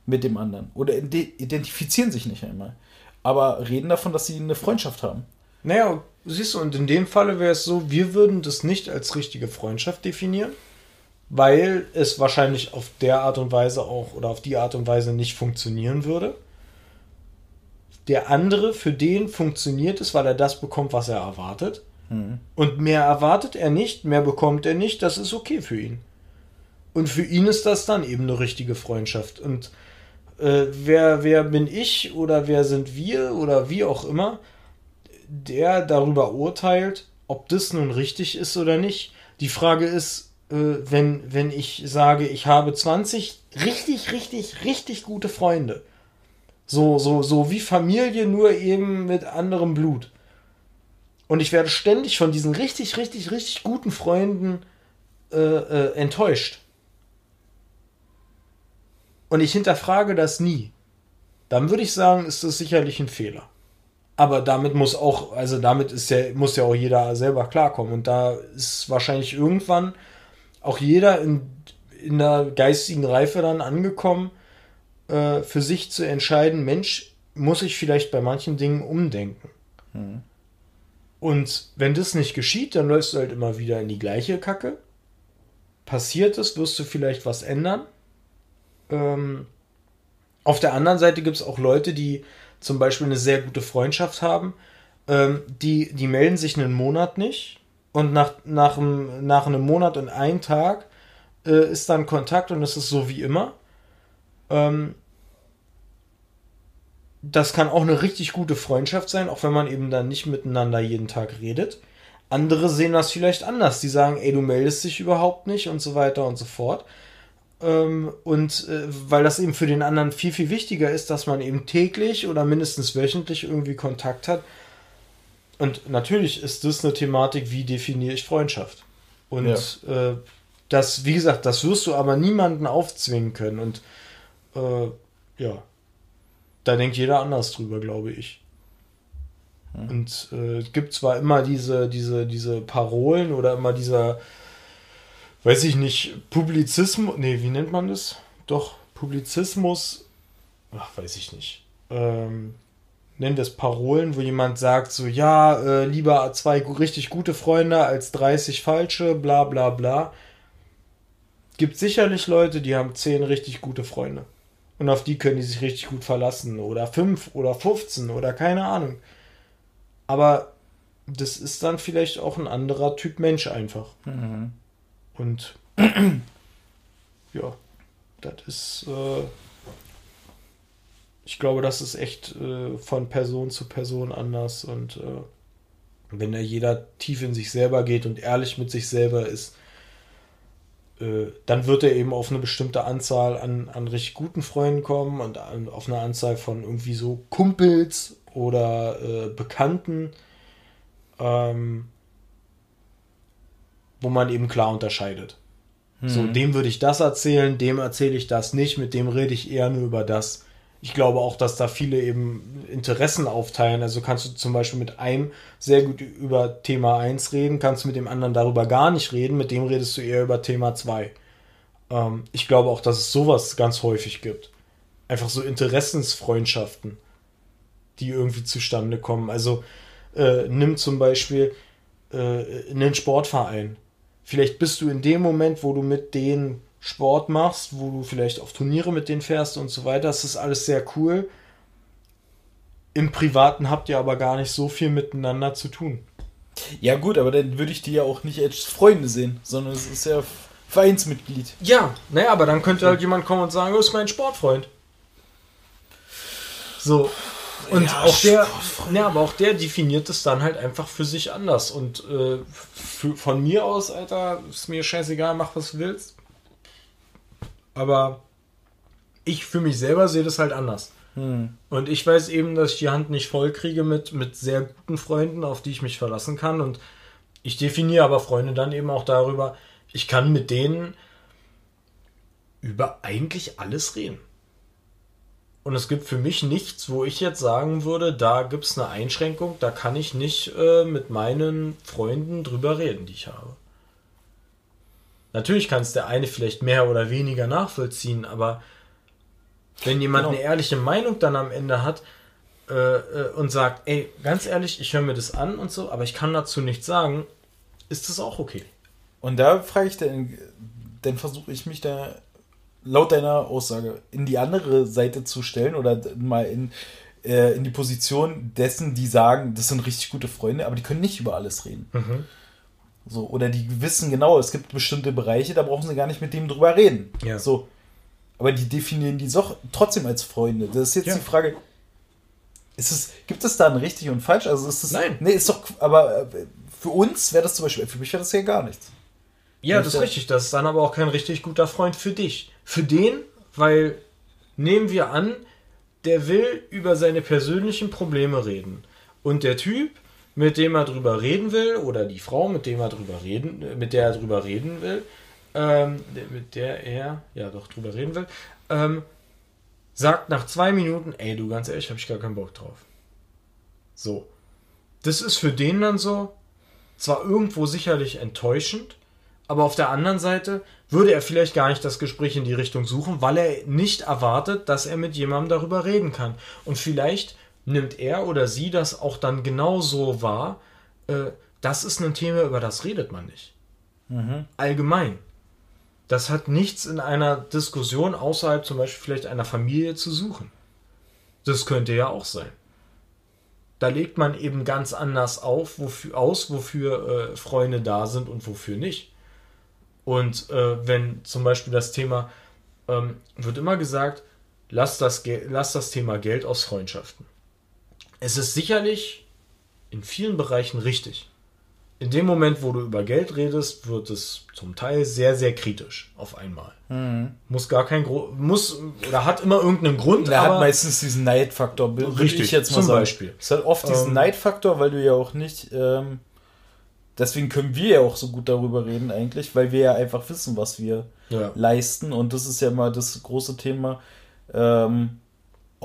mit dem anderen oder identifizieren sich nicht einmal, aber reden davon, dass sie eine Freundschaft haben. Naja, siehst du, und in dem Falle wäre es so, wir würden das nicht als richtige Freundschaft definieren weil es wahrscheinlich auf der Art und Weise auch oder auf die Art und Weise nicht funktionieren würde. Der andere, für den funktioniert es, weil er das bekommt, was er erwartet. Mhm. Und mehr erwartet er nicht, mehr bekommt er nicht, das ist okay für ihn. Und für ihn ist das dann eben eine richtige Freundschaft. Und äh, wer, wer bin ich oder wer sind wir oder wie auch immer, der darüber urteilt, ob das nun richtig ist oder nicht. Die Frage ist, wenn, wenn ich sage, ich habe 20 richtig, richtig, richtig gute Freunde. So, so, so wie Familie, nur eben mit anderem Blut. Und ich werde ständig von diesen richtig, richtig, richtig guten Freunden äh, äh, enttäuscht. Und ich hinterfrage das nie. Dann würde ich sagen, ist das sicherlich ein Fehler. Aber damit muss auch, also damit ist ja, muss ja auch jeder selber klarkommen. Und da ist wahrscheinlich irgendwann auch jeder in, in der geistigen Reife dann angekommen, äh, für sich zu entscheiden, Mensch, muss ich vielleicht bei manchen Dingen umdenken. Mhm. Und wenn das nicht geschieht, dann läufst du halt immer wieder in die gleiche Kacke. Passiert es, wirst du vielleicht was ändern. Ähm, auf der anderen Seite gibt es auch Leute, die zum Beispiel eine sehr gute Freundschaft haben. Ähm, die, die melden sich einen Monat nicht und nach, nach, einem, nach einem Monat und einem Tag äh, ist dann Kontakt und es ist so wie immer. Ähm, das kann auch eine richtig gute Freundschaft sein, auch wenn man eben dann nicht miteinander jeden Tag redet. Andere sehen das vielleicht anders. Die sagen, ey, du meldest dich überhaupt nicht und so weiter und so fort. Ähm, und äh, weil das eben für den anderen viel, viel wichtiger ist, dass man eben täglich oder mindestens wöchentlich irgendwie Kontakt hat, und natürlich ist das eine Thematik, wie definiere ich Freundschaft. Und ja. äh, das, wie gesagt, das wirst du aber niemanden aufzwingen können. Und äh, ja, da denkt jeder anders drüber, glaube ich. Hm. Und äh, es gibt zwar immer diese, diese, diese Parolen oder immer dieser, weiß ich nicht, Publizismus, nee, wie nennt man das? Doch, Publizismus, ach, weiß ich nicht. Ähm, nennen wir es Parolen, wo jemand sagt so, ja, äh, lieber zwei richtig gute Freunde als 30 falsche, bla bla bla. Gibt sicherlich Leute, die haben 10 richtig gute Freunde. Und auf die können die sich richtig gut verlassen. Oder 5 oder 15 oder keine Ahnung. Aber das ist dann vielleicht auch ein anderer Typ Mensch einfach. Mhm. Und ja, das ist. Äh, ich glaube, das ist echt äh, von Person zu Person anders. Und äh, wenn da jeder tief in sich selber geht und ehrlich mit sich selber ist, äh, dann wird er eben auf eine bestimmte Anzahl an, an richtig guten Freunden kommen und an, auf eine Anzahl von irgendwie so Kumpels oder äh, Bekannten, ähm, wo man eben klar unterscheidet. Hm. So, dem würde ich das erzählen, dem erzähle ich das nicht, mit dem rede ich eher nur über das ich glaube auch, dass da viele eben Interessen aufteilen. Also kannst du zum Beispiel mit einem sehr gut über Thema 1 reden, kannst du mit dem anderen darüber gar nicht reden, mit dem redest du eher über Thema 2. Ähm, ich glaube auch, dass es sowas ganz häufig gibt. Einfach so Interessensfreundschaften, die irgendwie zustande kommen. Also äh, nimm zum Beispiel äh, einen Sportverein. Vielleicht bist du in dem Moment, wo du mit denen Sport machst, wo du vielleicht auf Turniere mit denen fährst und so weiter. Das ist alles sehr cool. Im Privaten habt ihr aber gar nicht so viel miteinander zu tun. Ja, gut, aber dann würde ich die ja auch nicht als Freunde sehen, sondern es ist ja Vereinsmitglied. Ja, naja, aber dann könnte halt jemand kommen und sagen, du bist mein Sportfreund. So. Und ja, auch der, ja, aber auch der definiert es dann halt einfach für sich anders. Und äh, für, von mir aus, Alter, ist mir scheißegal, mach was du willst. Aber ich für mich selber sehe das halt anders. Hm. Und ich weiß eben, dass ich die Hand nicht voll kriege mit, mit sehr guten Freunden, auf die ich mich verlassen kann. Und ich definiere aber Freunde dann eben auch darüber, ich kann mit denen über eigentlich alles reden. Und es gibt für mich nichts, wo ich jetzt sagen würde, da gibt es eine Einschränkung, da kann ich nicht äh, mit meinen Freunden drüber reden, die ich habe. Natürlich kann es der eine vielleicht mehr oder weniger nachvollziehen, aber wenn jemand genau. eine ehrliche Meinung dann am Ende hat äh, äh, und sagt, ey, ganz ehrlich, ich höre mir das an und so, aber ich kann dazu nichts sagen, ist das auch okay. Und da frage ich dann, dann versuche ich mich da laut deiner Aussage in die andere Seite zu stellen oder mal in, äh, in die Position dessen, die sagen, das sind richtig gute Freunde, aber die können nicht über alles reden. Mhm. So, oder die wissen genau, es gibt bestimmte Bereiche, da brauchen sie gar nicht mit dem drüber reden. Ja. So. Aber die definieren die doch trotzdem als Freunde. Das ist jetzt ja. die Frage. Ist es, gibt es da ein richtig und falsch? Also ist es. Nein. Nee, ist doch, aber äh, für uns wäre das zum Beispiel, für mich wäre das ja gar nichts. Ja, das ist richtig. Das ist dann aber auch kein richtig guter Freund für dich. Für den, weil nehmen wir an, der will über seine persönlichen Probleme reden. Und der Typ mit dem er drüber reden will, oder die Frau, mit dem er drüber reden, mit der er drüber reden will, ähm, mit der er, ja doch, drüber reden will, ähm, sagt nach zwei Minuten, ey, du ganz ehrlich, hab ich gar keinen Bock drauf. So. Das ist für den dann so, zwar irgendwo sicherlich enttäuschend, aber auf der anderen Seite würde er vielleicht gar nicht das Gespräch in die Richtung suchen, weil er nicht erwartet, dass er mit jemandem darüber reden kann. Und vielleicht nimmt er oder sie das auch dann genauso wahr, äh, das ist ein Thema, über das redet man nicht. Mhm. Allgemein. Das hat nichts in einer Diskussion außerhalb zum Beispiel vielleicht einer Familie zu suchen. Das könnte ja auch sein. Da legt man eben ganz anders auf, wofür, aus, wofür äh, Freunde da sind und wofür nicht. Und äh, wenn zum Beispiel das Thema, ähm, wird immer gesagt, lass das, lass das Thema Geld aus Freundschaften. Es ist sicherlich in vielen Bereichen richtig. in dem Moment, wo du über Geld redest, wird es zum Teil sehr, sehr kritisch auf einmal. Mhm. Muss gar kein Gro muss oder hat immer irgendeinen Grund. Der hat meistens diesen Neidfaktor. Richtig, ich jetzt mal zum sagen. Beispiel. Es hat oft diesen Ähm, Neidfaktor, weil du ja auch nicht. Ähm, deswegen können wir ja auch so gut darüber reden, eigentlich, weil wir ja einfach wissen, was wir Ja. leisten. Und das ist ja immer das große Thema. Ähm,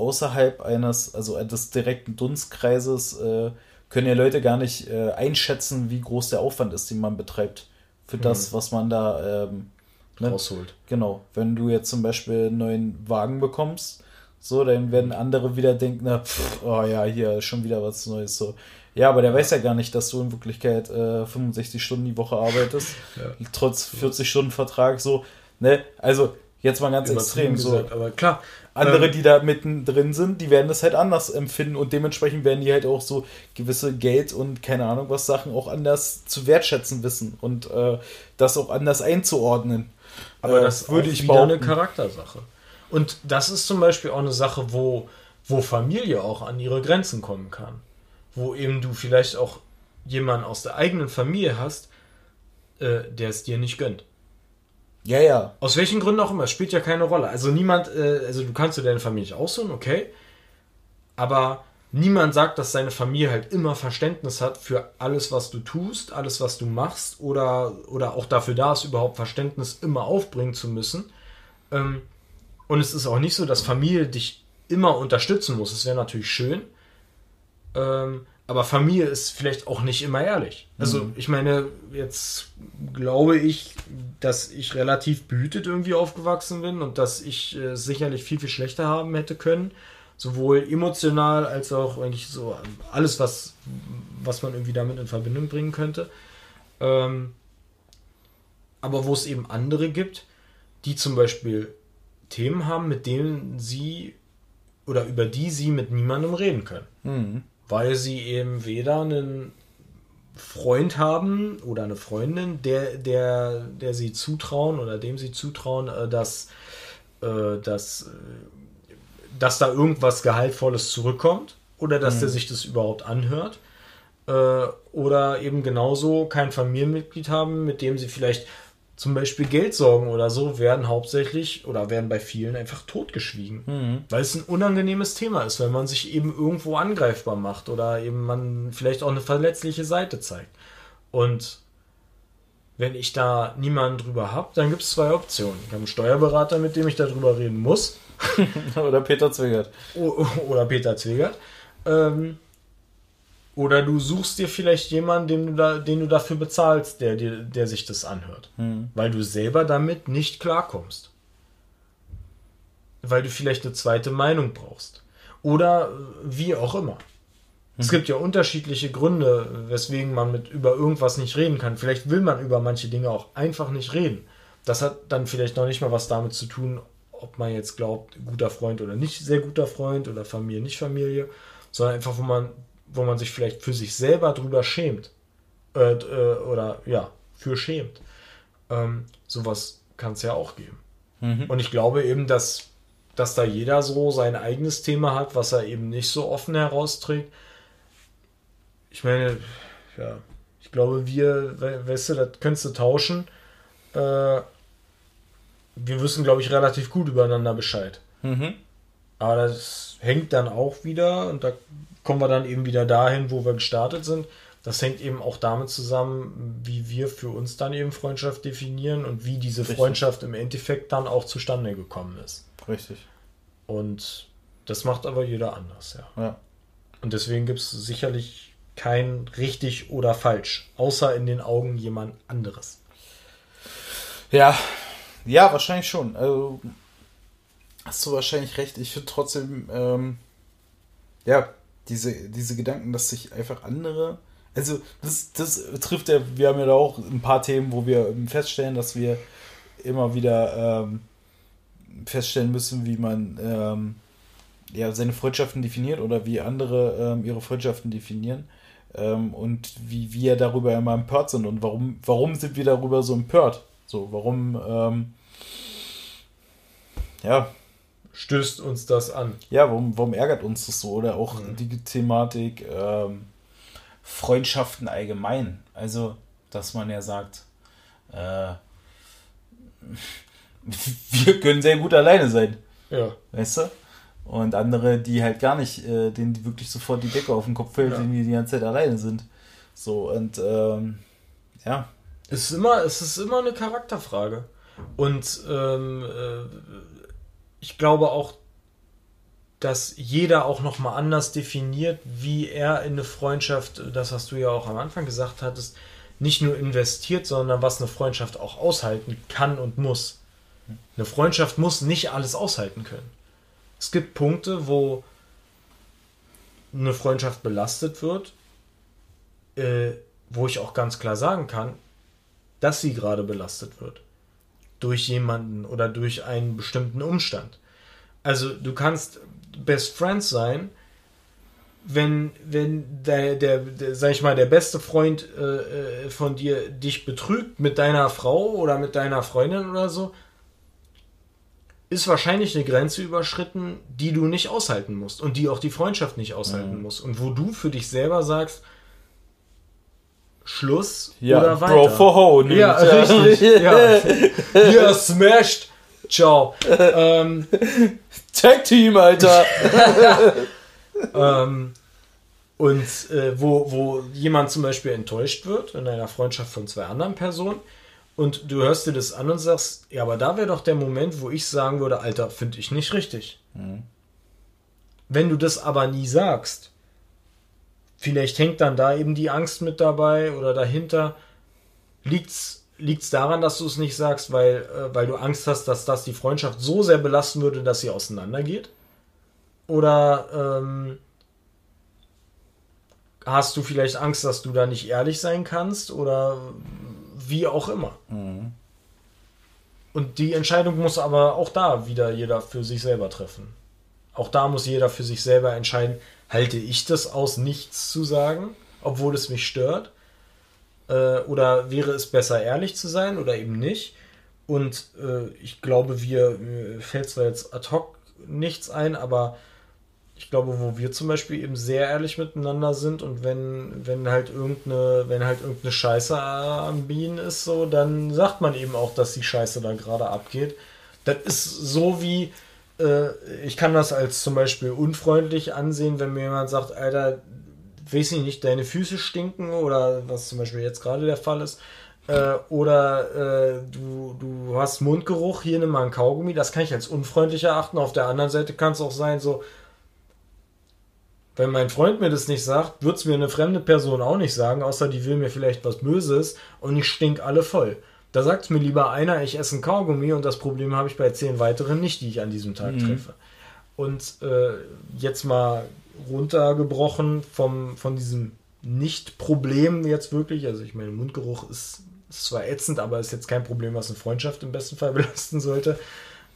außerhalb eines, also des direkten Dunstkreises, äh, können ja Leute gar nicht äh, einschätzen, wie groß der Aufwand ist, den man betreibt. Für das, was man da ähm, ne? rausholt. Genau, wenn du jetzt zum Beispiel einen neuen Wagen bekommst, so, dann werden andere wieder denken, na, pff, oh ja, hier schon wieder was Neues. So. Ja, aber der weiß ja gar nicht, dass du in Wirklichkeit äh, 65 Stunden die Woche arbeitest, Ja. trotz 40 Stunden Vertrag, so, ne, also jetzt mal ganz extrem, Übertrieben so. gesagt, aber klar. Andere, ähm, die da mittendrin sind, die werden das halt anders empfinden und dementsprechend werden die halt auch so gewisse Geld und keine Ahnung was Sachen auch anders zu wertschätzen wissen und äh, das auch anders einzuordnen. Aber Äh, das würde ich wieder eine Charaktersache. Und das ist zum Beispiel auch eine Sache, wo, wo Familie auch an ihre Grenzen kommen kann. Wo eben du vielleicht auch jemanden aus der eigenen Familie hast, äh, der es dir nicht gönnt. Ja, ja. Aus welchen Gründen auch immer, spielt ja keine Rolle. Also niemand, äh, also du kannst dir deine Familie nicht aussuchen, okay. Aber niemand sagt, dass seine Familie halt immer Verständnis hat für alles, was du tust, alles, was du machst oder, oder auch dafür da ist, überhaupt Verständnis immer aufbringen zu müssen. Ähm, und es ist auch nicht so, dass Familie dich immer unterstützen muss. Es wäre natürlich schön. Ähm, aber Familie ist vielleicht auch nicht immer ehrlich. Also, ich meine, jetzt glaube ich, dass ich relativ behütet irgendwie aufgewachsen bin und dass ich äh, sicherlich viel, viel schlechter haben hätte können. Sowohl emotional als auch eigentlich so alles, was, was man irgendwie damit in Verbindung bringen könnte. Ähm, aber wo es eben andere gibt, die zum Beispiel Themen haben, mit denen sie oder über die sie mit niemandem reden können Mhm. Weil sie eben weder einen Freund haben oder eine Freundin, der, der, der sie zutrauen oder dem sie zutrauen, äh, dass, äh, dass, äh, dass da irgendwas Gehaltvolles zurückkommt oder dass der sich das überhaupt anhört. Oder eben genauso kein Familienmitglied haben, mit dem sie vielleicht zum Beispiel Geld sorgen oder so, werden hauptsächlich oder werden bei vielen einfach totgeschwiegen. Weil es ein unangenehmes Thema ist, wenn man sich eben irgendwo angreifbar macht oder eben man vielleicht auch eine verletzliche Seite zeigt. Und wenn ich da niemanden drüber habe, dann gibt es zwei Optionen. Ich habe einen Steuerberater, mit dem ich darüber reden muss. Oder Peter Zwingert. O- Oder Peter Zwegert. Ähm, oder du suchst dir vielleicht jemanden, den du, da, den du dafür bezahlst, der, dir, der sich das anhört. Weil du selber damit nicht klarkommst. Weil du vielleicht eine zweite Meinung brauchst. Oder äh, wie auch immer. Es gibt ja unterschiedliche Gründe, weswegen man mit über irgendwas nicht reden kann. Vielleicht will man über manche Dinge auch einfach nicht reden. Das hat dann vielleicht noch nicht mal was damit zu tun, ob man jetzt glaubt, guter Freund oder nicht sehr guter Freund oder Familie, nicht Familie, sondern einfach, wo man, wo man sich vielleicht für sich selber drüber schämt. Äh, äh, oder ja, für schämt. Ähm, sowas kann es ja auch geben. Und ich glaube eben, dass, dass da jeder so sein eigenes Thema hat, was er eben nicht so offen herausträgt. Ich meine, ja, ich glaube, wir, we- weißt du, das könntest du tauschen. Äh, wir wissen, glaube ich, relativ gut übereinander Bescheid. Mhm. Aber das hängt dann auch wieder, und da kommen wir dann eben wieder dahin, wo wir gestartet sind. Das hängt eben auch damit zusammen, wie wir für uns dann eben Freundschaft definieren und wie diese Richtig. Freundschaft im Endeffekt dann auch zustande gekommen ist. Richtig. Und das macht aber jeder anders, ja. Ja. Und deswegen gibt es sicherlich kein richtig oder falsch, außer in den Augen jemand anderes. Ja, ja, wahrscheinlich schon. Also, hast du wahrscheinlich recht. Ich finde trotzdem, ähm, ja, diese, diese Gedanken, dass sich einfach andere. Also, das, das trifft ja, wir haben ja da auch ein paar Themen, wo wir feststellen, dass wir immer wieder ähm, feststellen müssen, wie man ähm, ja, seine Freundschaften definiert oder wie andere ähm, ihre Freundschaften definieren. Ähm, und wie wir darüber immer empört sind und warum, warum sind wir darüber so empört? So, warum, ähm, ja, Stößt uns das an? ja, warum, warum ärgert uns das so? Oder auch die Thematik ähm, Freundschaften allgemein. Also, dass man ja sagt, äh, wir können sehr gut alleine sein. Ja. Weißt du? Und andere, die halt gar nicht, äh, denen wirklich sofort die Decke auf den Kopf fällt, Ja. die die ganze Zeit alleine sind. So, und ähm, ja. Es ist immer, es ist immer eine Charakterfrage. Und ähm, äh, ich glaube auch, dass jeder auch nochmal anders definiert, wie er in eine Freundschaft, das hast du ja auch am Anfang gesagt hattest, nicht nur investiert, sondern was eine Freundschaft auch aushalten kann und muss. Eine Freundschaft muss nicht alles aushalten können. Es gibt Punkte, wo eine Freundschaft belastet wird, äh, wo ich auch ganz klar sagen kann, dass sie gerade belastet wird. Durch jemanden oder durch einen bestimmten Umstand. Also du kannst Best Friends sein, wenn, wenn der, der, der, sag ich mal, der beste Freund äh, äh, von dir dich betrügt mit deiner Frau oder mit deiner Freundin oder so, ist wahrscheinlich eine Grenze überschritten, die du nicht aushalten musst und die auch die Freundschaft nicht aushalten Mhm. muss. Und wo du für dich selber sagst, Schluss Ja, oder weiter. Bro for Ho. Ja, richtig. Ja. ja, smashed. Ciao. ähm, Tag Team, Alter. ähm, und äh, wo, wo jemand zum Beispiel enttäuscht wird in einer Freundschaft von zwei anderen Personen und du hörst dir das an und sagst, ja, aber da wäre doch der Moment, wo ich sagen würde, Alter, finde ich nicht richtig. Wenn du das aber nie sagst, vielleicht hängt dann da eben die Angst mit dabei oder dahinter, liegt's liegt's daran, dass du es nicht sagst, weil, äh, weil du Angst hast, dass das die Freundschaft so sehr belasten würde, dass sie auseinandergeht? Oder ähm, hast du vielleicht Angst, dass du da nicht ehrlich sein kannst? Oder wie auch immer. Und die Entscheidung muss aber auch da wieder jeder für sich selber treffen. Auch da muss jeder für sich selber entscheiden, halte ich das aus, nichts zu sagen, obwohl es mich stört? Äh, oder wäre es besser, ehrlich zu sein oder eben nicht? Und äh, ich glaube, wir fällt zwar jetzt ad hoc nichts ein, aber ich glaube, wo wir zum Beispiel eben sehr ehrlich miteinander sind und wenn, wenn halt irgendeine, wenn halt irgendeine Scheiße am Bienen ist, so, dann sagt man eben auch, dass die Scheiße da gerade abgeht. Das ist so wie, äh, ich kann das als zum Beispiel unfreundlich ansehen, wenn mir jemand sagt, Alter, weiß ich nicht, deine Füße stinken oder was zum Beispiel jetzt gerade der Fall ist. Äh, oder äh, du, du hast Mundgeruch, hier nimm mal ein Kaugummi, das kann ich als unfreundlich erachten. Auf der anderen Seite kann es auch sein, so, wenn mein Freund mir das nicht sagt, wird es mir eine fremde Person auch nicht sagen, außer die will mir vielleicht was Böses und ich stink alle voll. Da sagt mir lieber einer, ich esse ein Kaugummi und das Problem habe ich bei zehn weiteren nicht, die ich an diesem Tag treffe. Und äh, jetzt mal runtergebrochen vom, von diesem Nicht-Problem jetzt wirklich, also ich meine, Mundgeruch ist, ist zwar ätzend, aber ist jetzt kein Problem, was eine Freundschaft im besten Fall belasten sollte.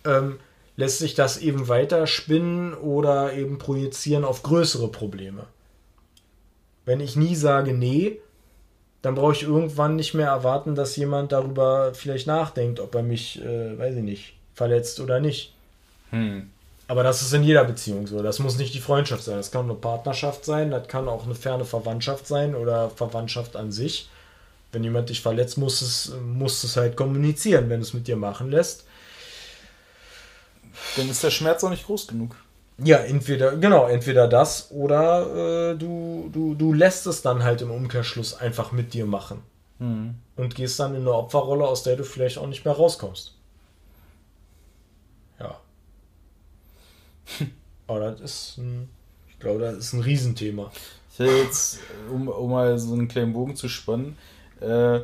Ähm, lässt sich das eben weiter spinnen oder eben projizieren auf größere Probleme. Wenn ich nie sage nee, dann brauche ich irgendwann nicht mehr erwarten, dass jemand darüber vielleicht nachdenkt, ob er mich, äh, weiß ich nicht, verletzt oder nicht. Hm. Aber das ist in jeder Beziehung so. Das muss nicht die Freundschaft sein. Das kann eine Partnerschaft sein, das kann auch eine ferne Verwandtschaft sein oder Verwandtschaft an sich. Wenn jemand dich verletzt, muss es, muss es halt kommunizieren, wenn es mit dir machen lässt. Dann ist der Schmerz auch nicht groß genug. Ja, entweder, genau, entweder das oder äh, du, du, du lässt es dann halt im Umkehrschluss einfach mit dir machen. Hm. Und gehst dann in eine Opferrolle, aus der du vielleicht auch nicht mehr rauskommst. Ja. Aber das ist ein, ich glaube, das ist ein Riesenthema. Ich hätte jetzt, um, um mal so einen kleinen Bogen zu spannen, äh,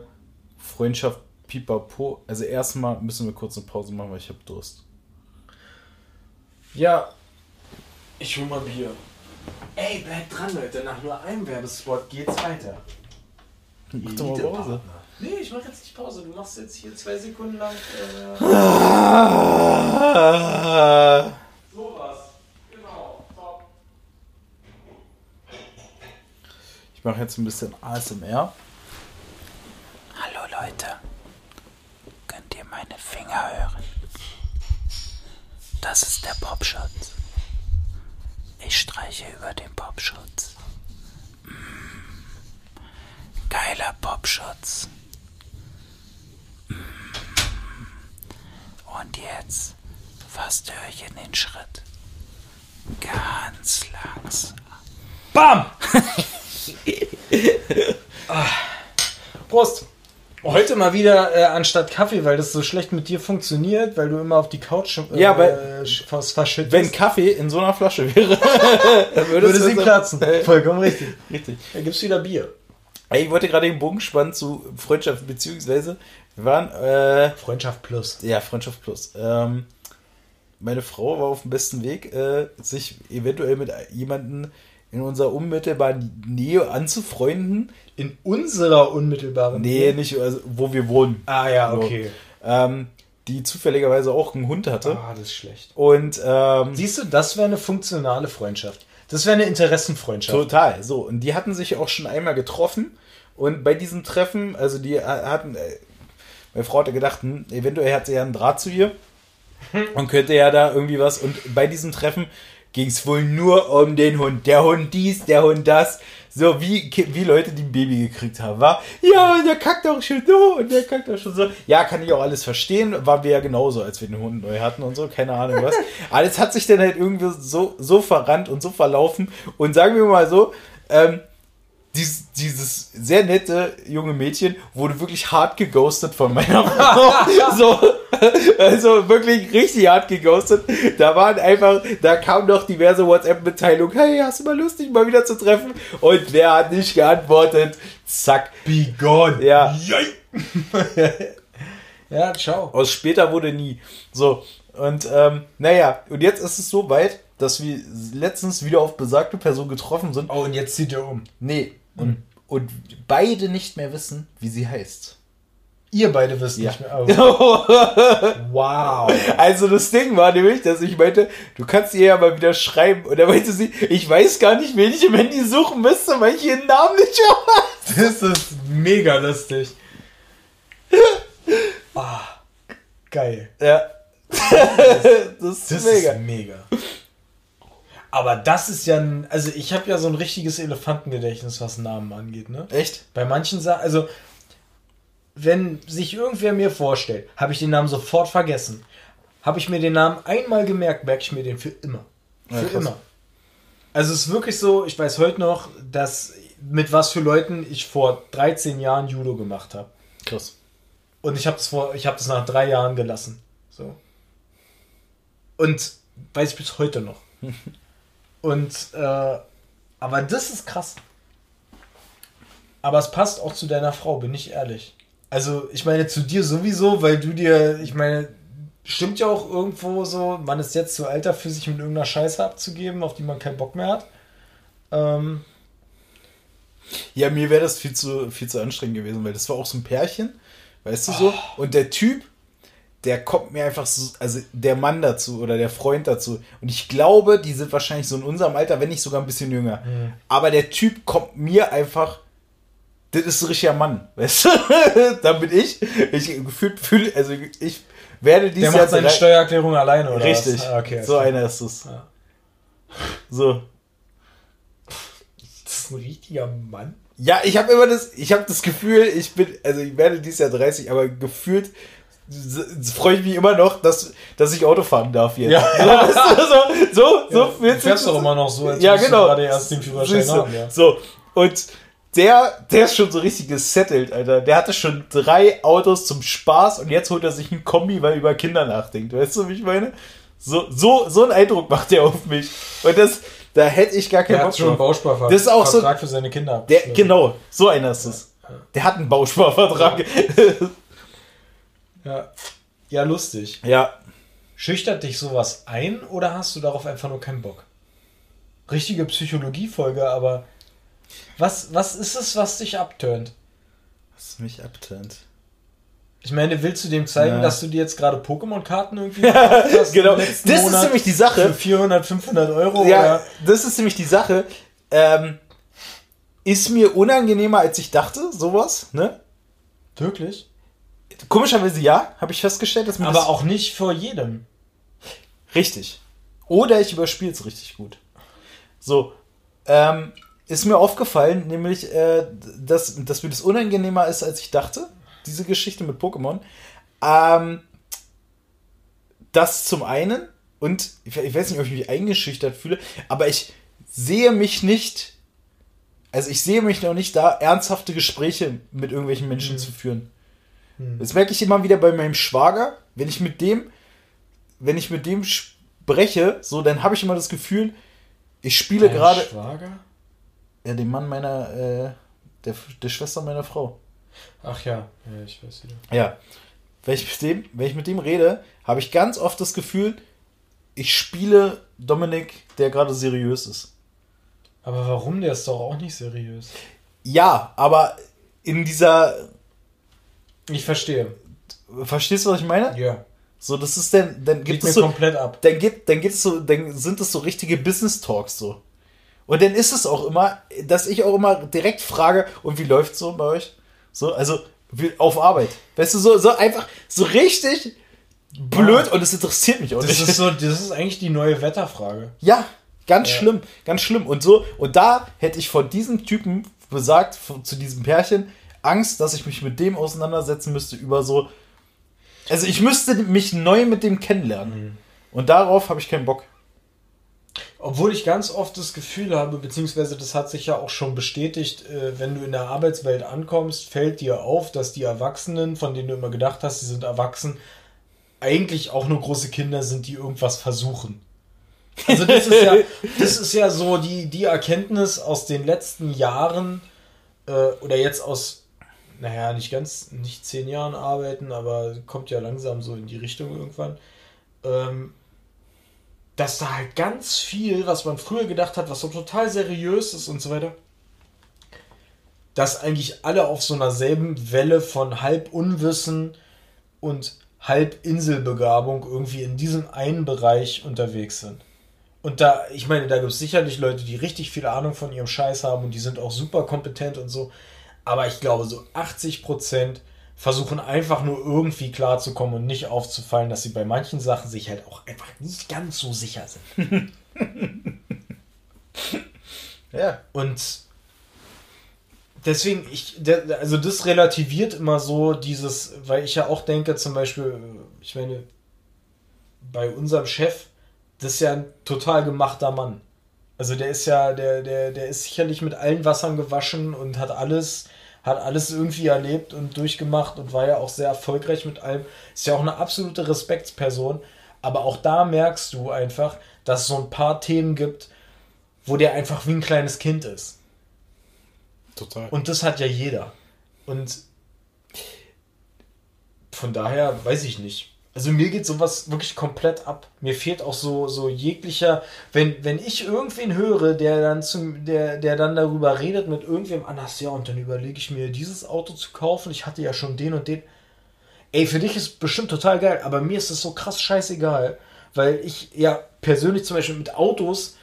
Freundschaft pipapo. Also erstmal müssen wir kurz eine Pause machen, weil ich habe Durst. Ja, ich hol mal Bier. Ey, bleib dran, Leute. Nach nur einem Werbespot geht's weiter. Mach doch mal Pause. Nee, ich mach jetzt nicht Pause. Du machst jetzt hier zwei Sekunden lang äh, sowas. Genau, top. Ich mache jetzt ein bisschen ASMR. Hallo Leute, könnt ihr meine Finger hören? Das ist der Popschutz. Ich streiche über den Popschutz. Mm. Geiler Popschutz. Mm. Und jetzt fast höre ich in den Schritt. Ganz langsam. Bam! Ah. Prost! Heute mal wieder äh, anstatt Kaffee, weil das so schlecht mit dir funktioniert, weil du immer auf die Couch äh, Ja, weil- sch- was verschüttest. Wenn Kaffee in so einer Flasche wäre, dann würde sie es- platzen. Äh, Vollkommen richtig. Richtig. Da gibt's wieder Bier. Ey, Ich wollte gerade den Bogen spannen zu Freundschaft, beziehungsweise wir waren, äh, Freundschaft plus. ja, Freundschaft plus. Ähm, meine Frau war auf dem besten Weg, äh, sich eventuell mit jemandem in unserer unmittelbaren Nähe anzufreunden. In unserer unmittelbaren Nee, nicht, also, wo wir wohnen. Ah ja, So. okay. Ähm, die zufälligerweise auch einen Hund hatte. Ah, das ist schlecht. Und ähm, Siehst du, das wäre eine funktionale Freundschaft. Das wäre eine Interessenfreundschaft. Total, so. Und die hatten sich auch schon einmal getroffen. Und bei diesem Treffen, also die hatten, äh, meine Frau hatte gedacht, hm, eventuell hat sie ja einen Draht zu ihr und könnte ja da irgendwie was. Und bei diesem Treffen ging es wohl nur um den Hund. Der Hund dies, der Hund das. So wie, wie Leute, die ein Baby gekriegt haben. War, ja, der kackt auch schon so und der kackt auch schon so. Ja, kann ich auch alles verstehen. War wir ja genauso, als wir den Hund neu hatten und so. Keine Ahnung was. Alles hat sich dann halt irgendwie so, so verrannt und so verlaufen. Und sagen wir mal so, ähm, dieses, dieses sehr nette junge Mädchen wurde wirklich hart geghostet von meiner Frau. so, also wirklich richtig hart geghostet. Da waren einfach, da kamen noch diverse WhatsApp-Mitteilungen. Hey, hast du mal Lust, dich mal wieder zu treffen? Und wer hat nicht geantwortet? Zack. Be gone. Ja. Ja, ciao. Aus später wurde nie. So. Und ähm, naja, und jetzt ist es so weit, dass wir letztens wieder auf besagte Person getroffen sind. Oh, und jetzt zieht er um. Nee. Und, und beide nicht mehr wissen, wie sie heißt. Ihr beide wisst Ja. nicht mehr. Oh. Wow. Also das Ding war nämlich, dass ich meinte, du kannst ihr ja mal wieder schreiben. Und da meinte sie, ich weiß gar nicht, wen ich im Handy suchen müsste, weil ich ihren Namen nicht weiß. Das ist mega lustig. Ah, geil. Ja. das ist Das mega. ist mega. Aber das ist ja ein, also ich habe ja so ein richtiges Elefantengedächtnis, was Namen angeht, ne? Echt? Bei manchen Sachen, also wenn sich irgendwer mir vorstellt, habe ich den Namen sofort vergessen. Habe ich mir den Namen einmal gemerkt, merke ich mir den für immer. Für Ja, immer. Also es ist wirklich so, ich weiß heute noch, dass mit was für Leuten ich vor 13 Jahren Judo gemacht habe. Krass. Und ich habe das vor, ich habe das nach drei Jahren gelassen. So. Und weiß ich bis heute noch. Und äh, aber das ist krass. Aber es passt auch zu deiner Frau, bin ich ehrlich. Also, ich meine, zu dir sowieso, weil du dir, ich meine, stimmt ja auch irgendwo so, man ist jetzt zu alt dafür, sich mit irgendeiner Scheiße abzugeben, auf die man keinen Bock mehr hat. Ähm, Ja, mir wäre das viel zu, viel zu anstrengend gewesen, weil das war auch so ein Pärchen, weißt du so? Und der Typ, der kommt mir einfach so, also der Mann dazu oder der Freund dazu. Und ich glaube, die sind wahrscheinlich so in unserem Alter, wenn nicht sogar ein bisschen jünger. Aber der Typ kommt mir einfach, das ist ein richtiger Mann, weißt du? da bin ich, ich gefühlt fühle, also ich werde dieses der Jahr macht seine drei- Steuererklärung alleine, oder? Richtig, Was? Ah, okay, so okay. einer ist es. Ja. So. Das ist ein richtiger Mann. Ja, ich habe immer das, ich habe das Gefühl, ich bin, also ich werde dieses Jahr 30, aber gefühlt freue ich mich immer noch, dass, dass ich Auto fahren darf jetzt. Ja. So, weißt du, so, so, so Ja, fühlt du fährst doch immer noch so, als ja, genau. gerade erst den Führerschein haben, ja. So, und der, der ist schon so richtig gesettelt, Alter. Der hatte schon drei Autos zum Spaß und jetzt holt er sich ein Kombi, weil er über Kinder nachdenkt. Weißt du, wie ich meine? So, so, so einen Eindruck macht der auf mich. Und das, da hätte ich gar keinen Der Bock hat schon einen. Bausparvertrag Das ist auch so- Vertrag für seine Kinder. Der, genau, so einer ist es. Der hat einen Bausparvertrag. Ja. ja, lustig. ja, Schüchtert dich sowas ein oder hast du darauf einfach nur keinen Bock? Richtige Psychologiefolge, aber was, was ist es, was dich abturnt? was mich abturnt. Ich meine, willst du dem zeigen, Ja. dass du dir jetzt gerade Pokémon-Karten irgendwie hast Genau, das ist Monat nämlich die für Sache. 400, 500 Euro? Ja, Oder? das ist nämlich die Sache. Ähm, ist mir unangenehmer, als ich dachte, sowas, ne? Wirklich? Komischerweise ja, habe ich festgestellt, dass mir Aber auch nicht vor jedem. richtig. Oder ich überspiele es richtig gut. So, ähm, ist mir aufgefallen, nämlich, äh, dass, dass mir das unangenehmer ist, als ich dachte, diese Geschichte mit Pokémon. Ähm, das zum einen, und ich, ich weiß nicht, ob ich mich eingeschüchtert fühle, aber ich sehe mich nicht, also ich sehe mich noch nicht da, ernsthafte Gespräche mit irgendwelchen Menschen zu führen. Das merke ich immer wieder bei meinem Schwager, wenn ich mit dem, wenn ich mit dem spreche, so, dann habe ich immer das Gefühl, ich spiele gerade, Schwager? Ja, den Mann meiner, äh, der, der Schwester meiner Frau. Ach ja, ja, ich weiß wieder. Ja. Wenn ich mit dem, wenn ich mit dem rede, habe ich ganz oft das Gefühl, ich spiele Dominik, der gerade seriös ist. Aber warum? Der ist doch auch nicht seriös. Ja, aber in dieser, Ich verstehe. verstehst du, was ich meine? Ja. So, das ist dann, dann Geht gibt es so, komplett ab. dann gibt, dann gibt's so, dann sind es so richtige Business Talks so. Und dann ist es auch immer, dass ich auch immer direkt frage, und wie läuft's so bei euch? So, also wie, auf Arbeit. Weißt du, so, so einfach, so richtig blöd und es interessiert mich auch Das nicht. ist so, das ist eigentlich die neue Wetterfrage. Ja, ganz Ja. schlimm, ganz schlimm. Und so, und da hätte ich von diesem Typen besagt, zu diesem Pärchen, Angst, dass ich mich mit dem auseinandersetzen müsste über so. Also ich müsste mich neu mit dem kennenlernen. Und darauf habe ich keinen Bock. Obwohl ich ganz oft das Gefühl habe, beziehungsweise das hat sich ja auch schon bestätigt, äh, wenn du in der Arbeitswelt ankommst, fällt dir auf, dass die Erwachsenen, von denen du immer gedacht hast, sie sind erwachsen, eigentlich auch nur große Kinder sind, die irgendwas versuchen. Also das ist ja, das ist ja so die, die Erkenntnis aus den letzten Jahren äh, oder jetzt aus, naja, nicht ganz, nicht zehn Jahren arbeiten, aber kommt ja langsam so in die Richtung irgendwann. Ähm, dass da halt ganz viel, was man früher gedacht hat, was so total seriös ist und so weiter, dass eigentlich alle auf so einer selben Welle von halb Unwissen und halb Inselbegabung irgendwie in diesem einen Bereich unterwegs sind. Und da, ich meine, da gibt es sicherlich Leute, die richtig viel Ahnung von ihrem Scheiß haben und die sind auch super kompetent und so. Aber ich glaube, so 80% versuchen einfach nur irgendwie klarzukommen und nicht aufzufallen, dass sie bei manchen Sachen sich halt auch einfach nicht ganz so sicher sind. Ja. Und deswegen, ich, also das relativiert immer so dieses, weil ich ja auch denke, zum Beispiel, ich meine, bei unserem Chef, das ist ja ein total gemachter Mann. Also der ist ja, der, der, der ist sicherlich mit allen Wassern gewaschen und hat alles, hat alles irgendwie erlebt und durchgemacht und war ja auch sehr erfolgreich mit allem. Ist ja auch eine absolute Respektsperson. Aber auch da merkst du einfach, dass es so ein paar Themen gibt, wo der einfach wie ein kleines Kind ist. Total. Und das hat ja jeder. Und von daher weiß ich nicht. Also mir geht sowas wirklich komplett ab. Mir fehlt auch so, so jeglicher, wenn, wenn ich irgendwen höre, der dann zum, der, der dann darüber redet mit irgendwem anders, ja, und dann überlege ich mir, dieses Auto zu kaufen. Ich hatte ja schon den und den. Ey, für dich ist bestimmt total geil, aber mir ist es so krass scheißegal, weil ich ja persönlich zum Beispiel mit Autos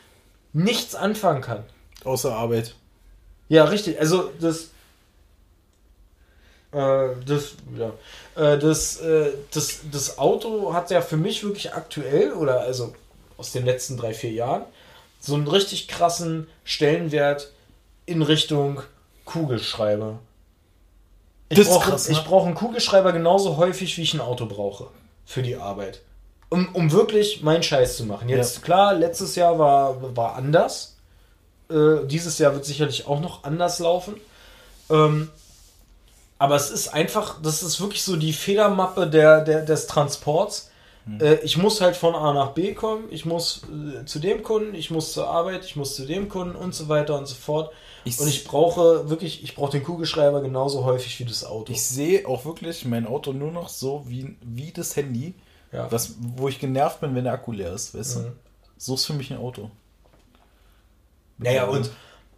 nichts anfangen kann. Außer Arbeit. Ja, richtig. Also das. Äh, das, ja. Äh, das, äh, das, das Auto hat ja für mich wirklich aktuell, oder also aus den letzten drei, vier Jahren, so einen richtig krassen Stellenwert in Richtung Kugelschreiber. Ich brauche ne? ich brauche einen Kugelschreiber genauso häufig, wie ich ein Auto brauche. Für die Arbeit. Um, um wirklich meinen Scheiß zu machen. Jetzt, Ja. klar, letztes Jahr war, war anders. Äh, dieses Jahr wird sicherlich auch noch anders laufen. Ähm, aber es ist einfach, das ist wirklich so die Federmappe der, der, des Transports. Hm. Äh, ich muss halt von A nach B kommen, ich muss äh, zu dem Kunden, ich muss zur Arbeit, ich muss zu dem Kunden und so weiter und so fort. Ich und ich brauche wirklich, ich brauche den Kugelschreiber genauso häufig wie das Auto. Ich sehe auch wirklich mein Auto nur noch so wie, wie das Handy, ja. was, wo ich genervt bin, wenn der Akku leer ist, weißt Mhm. du? So ist für mich ein Auto. Naja, und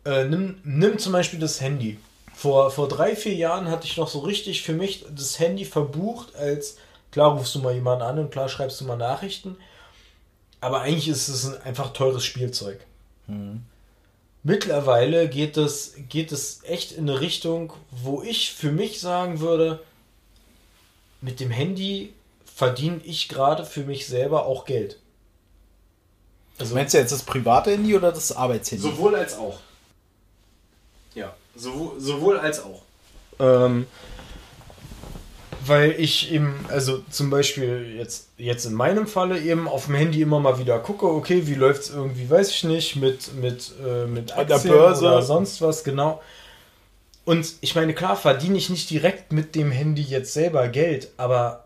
äh, nimm, nimm zum Beispiel das Handy. Vor, vor drei, vier Jahren hatte ich noch so richtig für mich das Handy verbucht, als klar rufst du mal jemanden an und klar schreibst du mal Nachrichten. Aber eigentlich ist es ein einfach teures Spielzeug. Mittlerweile geht es, geht es echt in eine Richtung, wo ich für mich sagen würde, mit dem Handy verdiene ich gerade für mich selber auch Geld. Also Meinst du jetzt das private Handy oder das Arbeitshandy? sowohl als auch. Sowohl, sowohl als auch. Ähm, weil ich eben, also zum Beispiel jetzt, jetzt in meinem Falle eben auf dem Handy immer mal wieder gucke, okay, wie läuft es irgendwie, weiß ich nicht, mit, mit, äh, mit Aktien Börse. oder sonst was, genau. Und ich meine, klar verdiene ich nicht direkt mit dem Handy jetzt selber Geld, aber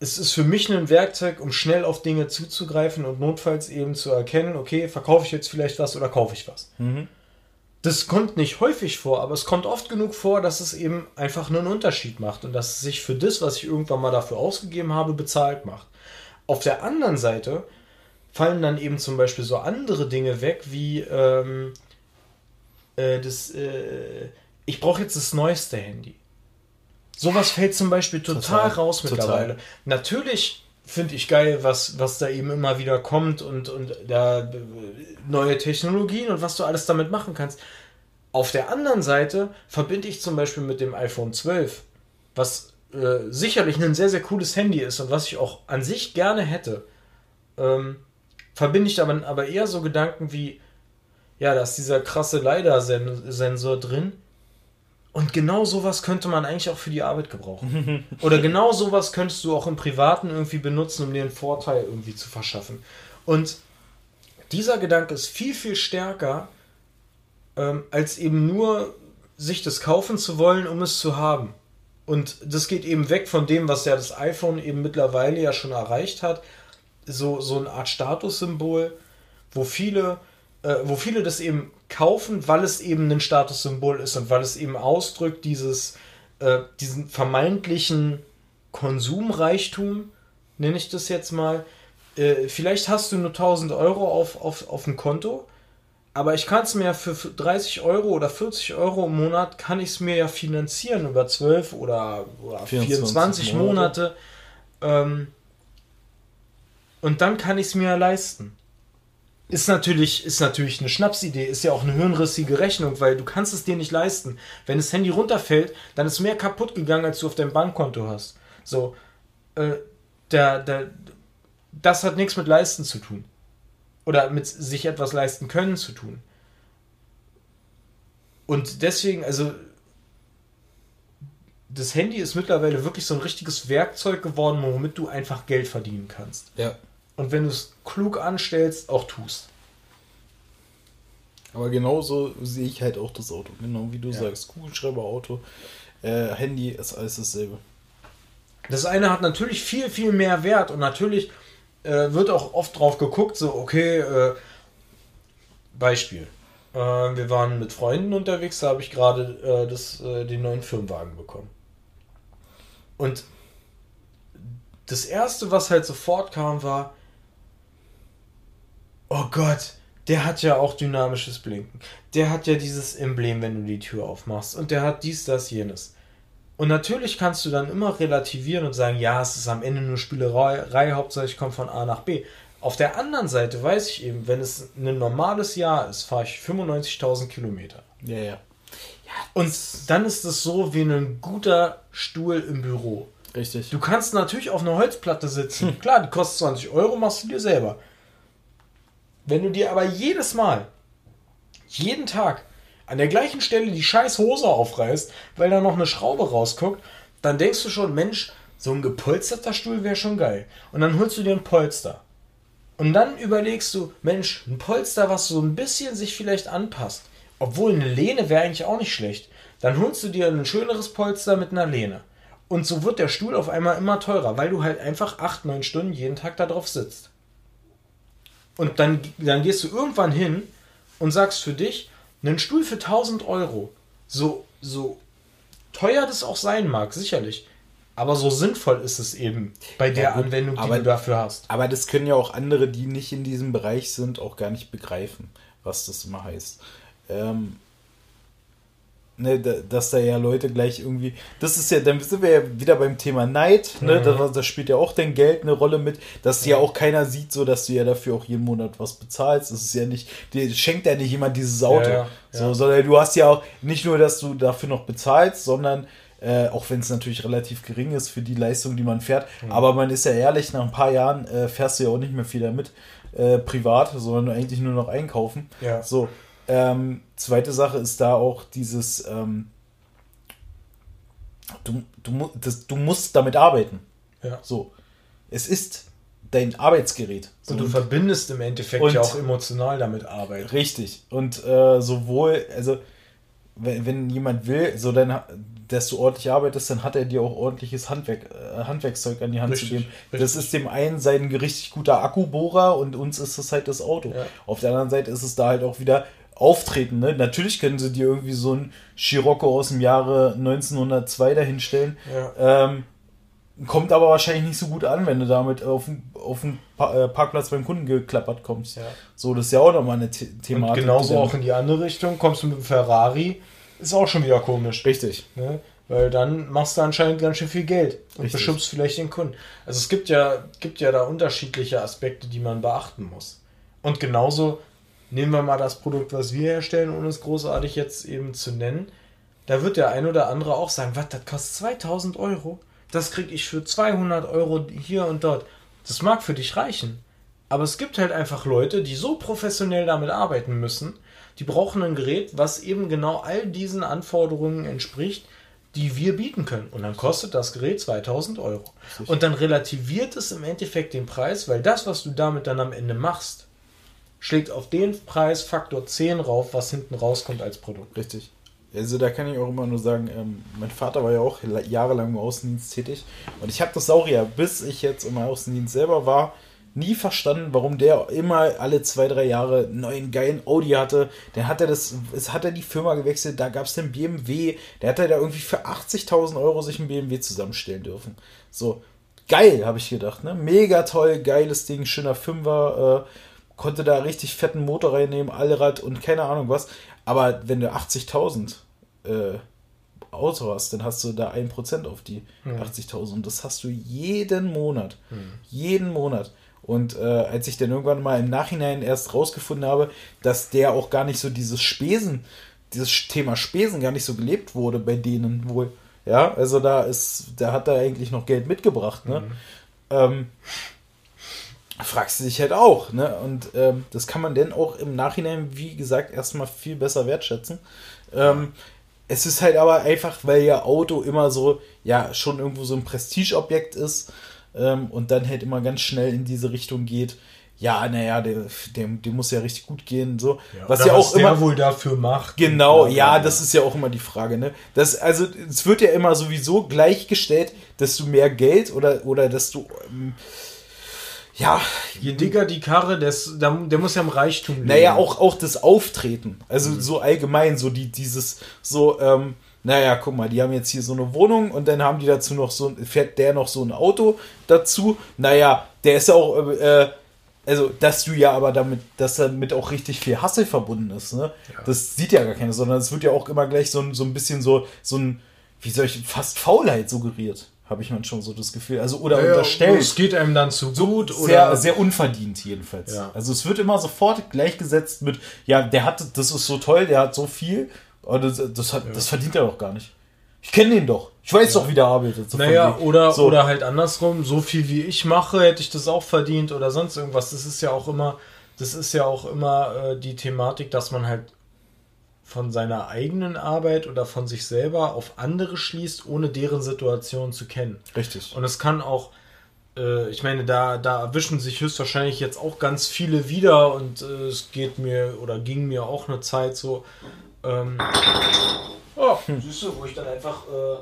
es ist für mich ein Werkzeug, um schnell auf Dinge zuzugreifen und notfalls eben zu erkennen, okay, verkaufe ich jetzt vielleicht was oder kaufe ich was. Das kommt nicht häufig vor, aber es kommt oft genug vor, dass es eben einfach einen Unterschied macht und dass es sich für das, was ich irgendwann mal dafür ausgegeben habe, bezahlt macht. Auf der anderen Seite fallen dann eben zum Beispiel so andere Dinge weg, wie ähm, äh, das, äh, ich brauche jetzt das neueste Handy. Sowas fällt zum Beispiel total, Total, raus total. mittlerweile. Natürlich finde ich geil, was, was da eben immer wieder kommt und, und da neue Technologien und was du alles damit machen kannst. Auf der anderen Seite verbinde ich zum Beispiel mit dem iPhone 12, was äh, sicherlich ein sehr, sehr cooles Handy ist und was ich auch an sich gerne hätte, ähm, verbinde ich aber, aber eher so Gedanken wie, ja, da ist dieser krasse LiDAR-Sensor drin. Und genau sowas könnte man eigentlich auch für die Arbeit gebrauchen. Oder genau sowas könntest du auch im Privaten irgendwie benutzen, um dir einen Vorteil irgendwie zu verschaffen. Und dieser Gedanke ist viel, viel stärker, ähm, als eben nur sich das kaufen zu wollen, um es zu haben. Und das geht eben weg von dem, was ja das iPhone eben mittlerweile ja schon erreicht hat. So, so eine Art Statussymbol, wo viele, äh, wo viele das eben kaufen, weil es eben ein Statussymbol ist und weil es eben ausdrückt dieses, äh, diesen vermeintlichen Konsumreichtum, nenne ich das jetzt mal. Äh, vielleicht hast du nur 1000 Euro auf, auf, auf dem Konto, aber ich kann es mir für 30 Euro oder 40 Euro im Monat, kann ich es mir ja finanzieren über 12 oder, oder 24 24 Monate. Ähm, und dann kann ich es mir ja leisten. Ist natürlich, ist natürlich eine Schnapsidee, ist ja auch eine hirnrissige Rechnung, weil du kannst es dir nicht leisten. Wenn das Handy runterfällt, dann ist mehr kaputt gegangen, als du auf deinem Bankkonto hast. So, äh, der, der, das hat nichts mit leisten zu tun. Oder mit sich etwas leisten können zu tun. Und deswegen, also, das Handy ist mittlerweile wirklich so ein richtiges Werkzeug geworden, womit du einfach Geld verdienen kannst. Ja. Und wenn du es klug anstellst, auch tust. Aber genauso sehe ich halt auch das Auto. Genau wie du sagst. Kugelschreiber, Auto, äh, Handy ist alles dasselbe. Das eine hat natürlich viel, viel mehr Wert und natürlich äh, wird auch oft drauf geguckt, so, okay, äh, Beispiel. Äh, wir waren mit Freunden unterwegs, da habe ich gerade äh, das, äh, den neuen Firmenwagen bekommen. Und das erste, was halt sofort kam, war, oh Gott, der hat ja auch dynamisches Blinken. Der hat ja dieses Emblem, wenn du die Tür aufmachst. Und der hat dies, das, jenes. Und natürlich kannst du dann immer relativieren und sagen, ja, es ist am Ende nur Spielerei, Hauptsache ich komme von A nach B. Auf der anderen Seite weiß ich eben, wenn es ein normales Jahr ist, fahre ich 95.000 Kilometer. Ja, ja. Und dann ist es so wie ein guter Stuhl im Büro. Richtig. Du kannst natürlich auf einer Holzplatte sitzen. Klar, die kostet 20 Euro, machst du dir selber. Wenn du dir aber jedes Mal, jeden Tag, an der gleichen Stelle die scheiß Hose aufreißt, weil da noch eine Schraube rausguckt, dann denkst du schon, Mensch, so ein gepolsterter Stuhl wäre schon geil. Und dann holst du dir ein Polster. Und dann überlegst du, Mensch, ein Polster, was so ein bisschen sich vielleicht anpasst. Obwohl eine Lehne wäre eigentlich auch nicht schlecht. Dann holst du dir ein schöneres Polster mit einer Lehne. Und so wird der Stuhl auf einmal immer teurer, weil du halt einfach 8, 9 Stunden jeden Tag da drauf sitzt. Und dann, dann gehst du irgendwann hin und sagst für dich, einen Stuhl für 1000 Euro, so, so teuer das auch sein mag, sicherlich, aber so sinnvoll ist es eben bei der Ja, gut, Anwendung, die aber- du dafür hast. Aber das können ja auch andere, die nicht in diesem Bereich sind, auch gar nicht begreifen, was das immer heißt. Ähm, ne, da, dass da ja Leute gleich irgendwie. Das ist ja, dann sind wir ja wieder beim Thema Neid, ne? Da, da spielt ja auch dein Geld eine Rolle mit, dass ja auch keiner sieht, so dass du ja dafür auch jeden Monat was bezahlst. Das ist ja nicht, dir schenkt ja nicht jemand dieses Auto. Ja, ja, so, ja. sondern du hast ja auch nicht nur, dass du dafür noch bezahlst, sondern äh, auch wenn es natürlich relativ gering ist für die Leistung, die man fährt. Mhm. Aber man ist ja ehrlich, nach ein paar Jahren äh, fährst du ja auch nicht mehr viel damit äh, privat, sondern eigentlich nur noch einkaufen. Ja. So. Ähm, zweite Sache ist da auch dieses, ähm, du, du, das, du musst damit arbeiten. Ja. So. Es ist dein Arbeitsgerät. So, Und du verbindest im Endeffekt Und- ja auch emotional damit Arbeit. Richtig. Und äh, sowohl, also wenn, wenn jemand will, so dann, dass du ordentlich arbeitest, dann hat er dir auch ordentliches Handwerk, äh, Handwerkszeug an die Hand Richtig, zu geben. Das richtig. ist dem einen sein richtig guter Akkubohrer und uns ist es halt das Auto. Ja. Auf der anderen Seite ist es da halt auch wieder Auftreten. Ne? Natürlich können sie dir irgendwie so ein Scirocco aus dem Jahre 1902 dahinstellen. Ja. Ähm, kommt aber wahrscheinlich nicht so gut an, wenn du damit auf den, auf den pa äh, Parkplatz beim Kunden geklappert kommst. Ja. So, das ist ja auch nochmal eine The Und Thematik. genauso die dann- auch in die andere Richtung, kommst du mit dem Ferrari, ist auch schon wieder komisch. Richtig. Ne? Weil dann machst du anscheinend ganz schön viel Geld und Richtig. beschützt vielleicht den Kunden. Also es gibt ja, gibt ja da unterschiedliche Aspekte, die man beachten muss. Und genauso nehmen wir mal das Produkt, was wir herstellen, ohne es großartig jetzt eben zu nennen. Da wird der ein oder andere auch sagen, was, das kostet 2000 Euro? Das kriege ich für 200 Euro hier und dort. Das mag für dich reichen. Aber es gibt halt einfach Leute, die so professionell damit arbeiten müssen, die brauchen ein Gerät, was eben genau all diesen Anforderungen entspricht, die wir bieten können. Und dann kostet das Gerät 2000 Euro. Und dann relativiert es im Endeffekt den Preis, weil das, was du damit dann am Ende machst, schlägt auf den Preis Faktor 10 rauf, was hinten rauskommt als Produkt. Richtig. Also da kann ich auch immer nur sagen, ähm, mein Vater war ja auch la- jahrelang im Außendienst tätig und ich habe das auch ja, bis ich jetzt im Außendienst selber war, nie verstanden, warum der immer alle zwei, drei Jahre einen neuen geilen Audi hatte. Dann hat er das, es hat er die Firma gewechselt, da gab es den BMW, der hat er da irgendwie für 80.000 Euro sich einen BMW zusammenstellen dürfen. So, geil, habe ich gedacht, ne? Mega toll, geiles Ding, schöner Fünfer, äh, konnte da richtig fetten Motor reinnehmen, Allrad und keine Ahnung was. Aber wenn du 80.000 äh, Auto hast, dann hast du da 1% auf die 80.000 und das hast du jeden Monat. Jeden Monat. Und äh, als ich dann irgendwann mal im Nachhinein erst rausgefunden habe, dass der auch gar nicht so dieses Spesen, dieses Thema Spesen gar nicht so gelebt wurde bei denen wohl. Ja, also da ist, da hat er eigentlich noch Geld mitgebracht, ne? Ähm, fragst du dich halt auch, ne? Und ähm, das kann man denn auch im Nachhinein, wie gesagt, erstmal viel besser wertschätzen. Ähm, es ist halt aber einfach, weil ja Auto immer so, ja, schon irgendwo so ein Prestigeobjekt ist ähm, und dann halt immer ganz schnell in diese Richtung geht. Ja, naja, dem, dem, dem muss ja richtig gut gehen, so. was Oder ja auch der immer. wohl dafür macht. Genau, ja, das ist ja auch immer die Frage, ne? Das, also, es wird ja immer sowieso gleichgestellt, dass du mehr Geld oder, oder dass du, ähm, ja, Je dicker die Karre, des, der, der muss ja im Reichtum leben. naja, auch, auch das Auftreten. Also Mhm. so allgemein, so die, dieses, so, ähm, naja, guck mal, die haben jetzt hier so eine Wohnung und dann haben die dazu noch so, fährt der noch so ein Auto dazu. Naja, der ist ja auch, äh, also, dass du ja aber damit, dass damit auch richtig viel Hassel verbunden ist, ne? Das sieht ja gar keiner, sondern es wird ja auch immer gleich so, ein- so ein bisschen so, so ein, wie soll ich, fast Faulheit suggeriert, habe ich manchmal so das Gefühl. Also, oder Ja, ja, unterstellt. Es geht einem dann zu gut Sehr, oder sehr unverdient jedenfalls. Ja. Also es wird immer sofort gleichgesetzt mit, ja, der hat, das ist so toll, der hat so viel, aber das, das, hat, das verdient er doch gar nicht. Ich kenne den doch. Ich weiß doch, wie der arbeitet. So Naja, oder, so. oder halt andersrum, so viel wie ich mache, hätte ich das auch verdient oder sonst irgendwas. Das ist ja auch immer, das ist ja auch immer äh, die Thematik, dass man halt von seiner eigenen Arbeit oder von sich selber auf andere schließt, ohne deren Situation zu kennen. Richtig. Und es kann auch, äh, ich meine, da, da erwischen sich höchstwahrscheinlich jetzt auch ganz viele wieder und äh, es geht mir oder ging mir auch eine Zeit so. Ähm, oh, siehst du, wo ich dann einfach äh,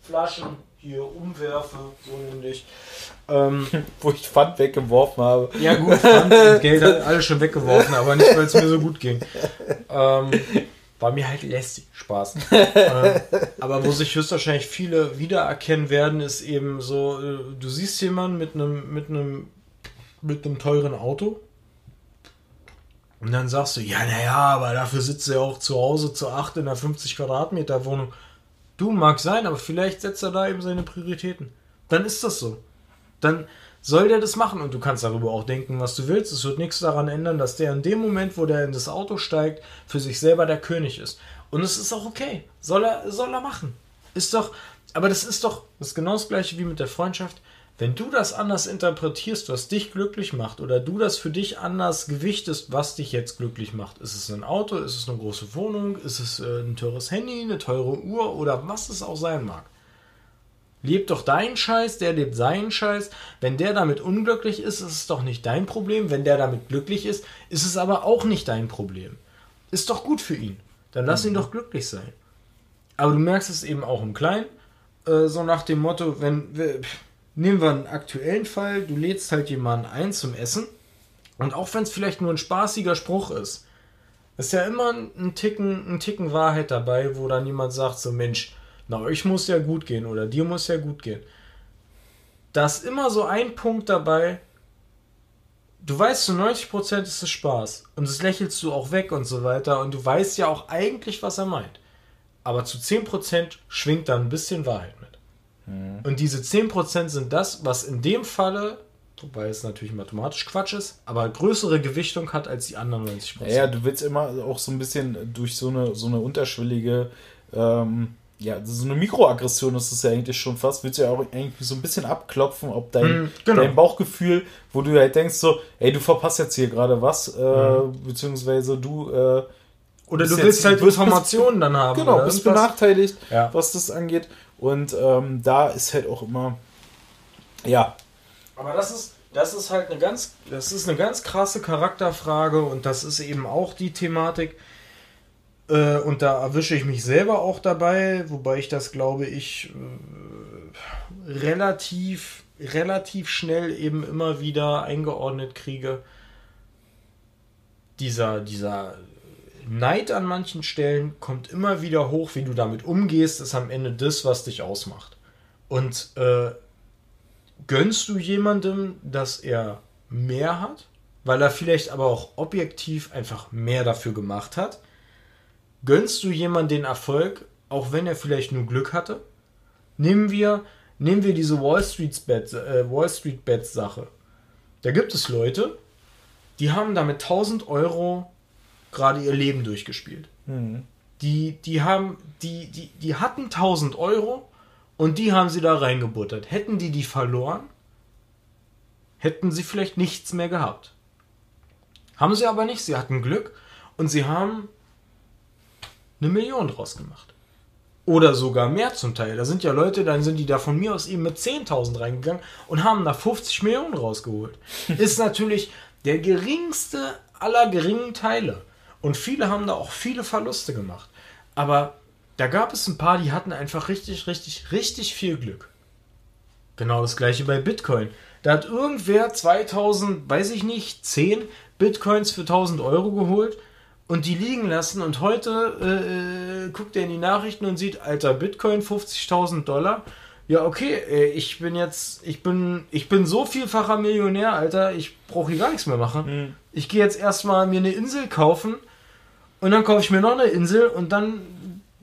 Flaschen hier umwerfe, so nämlich. Ähm, Wo ich Pfand weggeworfen habe. ja gut, Pfand und Geld hat alles schon weggeworfen, aber nicht, weil es mir so gut ging. Ähm, war mir halt lästig, Spaß. ähm, aber wo sich höchstwahrscheinlich viele wiedererkennen werden, ist eben so, äh, du siehst jemanden mit einem mit einem mit einem teuren Auto und dann sagst du, ja, naja, aber dafür sitzt er auch zu Hause zu acht in einer 50 Quadratmeter Wohnung. Du mag sein, aber vielleicht setzt er da eben seine Prioritäten. Dann ist das so dann soll der das machen und du kannst darüber auch denken, was du willst. Es wird nichts daran ändern, dass der in dem Moment, wo der in das Auto steigt, für sich selber der König ist. Und es ist auch okay. Soll er, soll er machen. Ist doch, aber das ist doch, das ist genau das gleiche wie mit der Freundschaft. Wenn du das anders interpretierst, was dich glücklich macht, oder du das für dich anders gewichtest, was dich jetzt glücklich macht, ist es ein Auto, ist es eine große Wohnung, ist es äh, ein teures Handy, eine teure Uhr oder was es auch sein mag. Lebt doch deinen Scheiß, der lebt seinen Scheiß. Wenn der damit unglücklich ist, ist es doch nicht dein Problem. Wenn der damit glücklich ist, ist es aber auch nicht dein Problem. Ist doch gut für ihn. Dann lass ihn doch glücklich sein. Aber du merkst es eben auch im Kleinen. Äh, so nach dem Motto, wenn wir, pff, nehmen wir einen aktuellen Fall, du lädst halt jemanden ein zum Essen. Und auch wenn es vielleicht nur ein spaßiger Spruch ist, ist ja immer ein Ticken, ein Ticken Wahrheit dabei, wo dann jemand sagt, so Mensch, na, euch muss ja gut gehen oder dir muss ja gut gehen. Da ist immer so ein Punkt dabei, du weißt, zu 90% ist es Spaß und das lächelst du auch weg und so weiter und du weißt ja auch eigentlich, was er meint. Aber zu 10% schwingt da ein bisschen Wahrheit mit. Und diese 10% sind das, was in dem Falle, wobei es natürlich mathematisch Quatsch ist, aber größere Gewichtung hat als die anderen 90%. Ja, du willst immer auch so ein bisschen durch so eine, so eine unterschwellige, ähm, ja, so eine Mikroaggression ist es ja eigentlich schon fast, willst du ja auch irgendwie so ein bisschen abklopfen, ob dein, Mhm, genau. dein Bauchgefühl, wo du halt denkst so, ey, du verpasst jetzt hier gerade was, äh, beziehungsweise du, äh, Oder du willst jetzt- halt bist- bist- Informationen dann haben. genau, bist benachteiligt, Ja. was das angeht. Und ähm, da ist halt auch immer, ja, Aber das ist, das ist halt eine ganz, das ist eine ganz krasse Charakterfrage und das ist eben auch die Thematik. Äh, und da erwische ich mich selber auch dabei, wobei ich das glaube ich äh, relativ, relativ schnell eben immer wieder eingeordnet kriege. Dieser, dieser Neid an manchen Stellen kommt immer wieder hoch, wie du damit umgehst, ist am Ende das, was dich ausmacht. Und äh, gönnst du jemandem, dass er mehr hat, weil er vielleicht aber auch objektiv einfach mehr dafür gemacht hat? Gönnst du jemandem den Erfolg, auch wenn er vielleicht nur Glück hatte? Nehmen wir, nehmen wir diese Wall Street Bet, äh, Wall Street Bets Sache. Da gibt es Leute, die haben damit 1000 Euro gerade ihr Leben durchgespielt. Die, die haben, die, die, die hatten 1000 Euro und die haben sie da reingebuttert. Hätten die die verloren, hätten sie vielleicht nichts mehr gehabt. Haben sie aber nicht. Sie hatten Glück und sie haben eine Million draus gemacht. Oder sogar mehr zum Teil. Da sind ja Leute, dann sind die da von mir aus eben mit 10.000 reingegangen und haben da 50 Millionen rausgeholt. Ist natürlich der geringste aller geringen Teile. Und viele haben da auch viele Verluste gemacht. Aber da gab es ein paar, die hatten einfach richtig, richtig, richtig viel Glück. Genau das gleiche bei Bitcoin. Da hat irgendwer 2000, weiß ich nicht, 10 Bitcoins für 1000 Euro geholt und die liegen lassen und heute äh, äh, guckt er in die Nachrichten und sieht, alter, Bitcoin 50.000 Dollar. Ja, okay, äh, ich bin jetzt, ich bin, ich bin so vielfacher Millionär, Alter, ich brauche hier gar nichts mehr machen. Ich gehe jetzt erstmal mir eine Insel kaufen und dann kaufe ich mir noch eine Insel und dann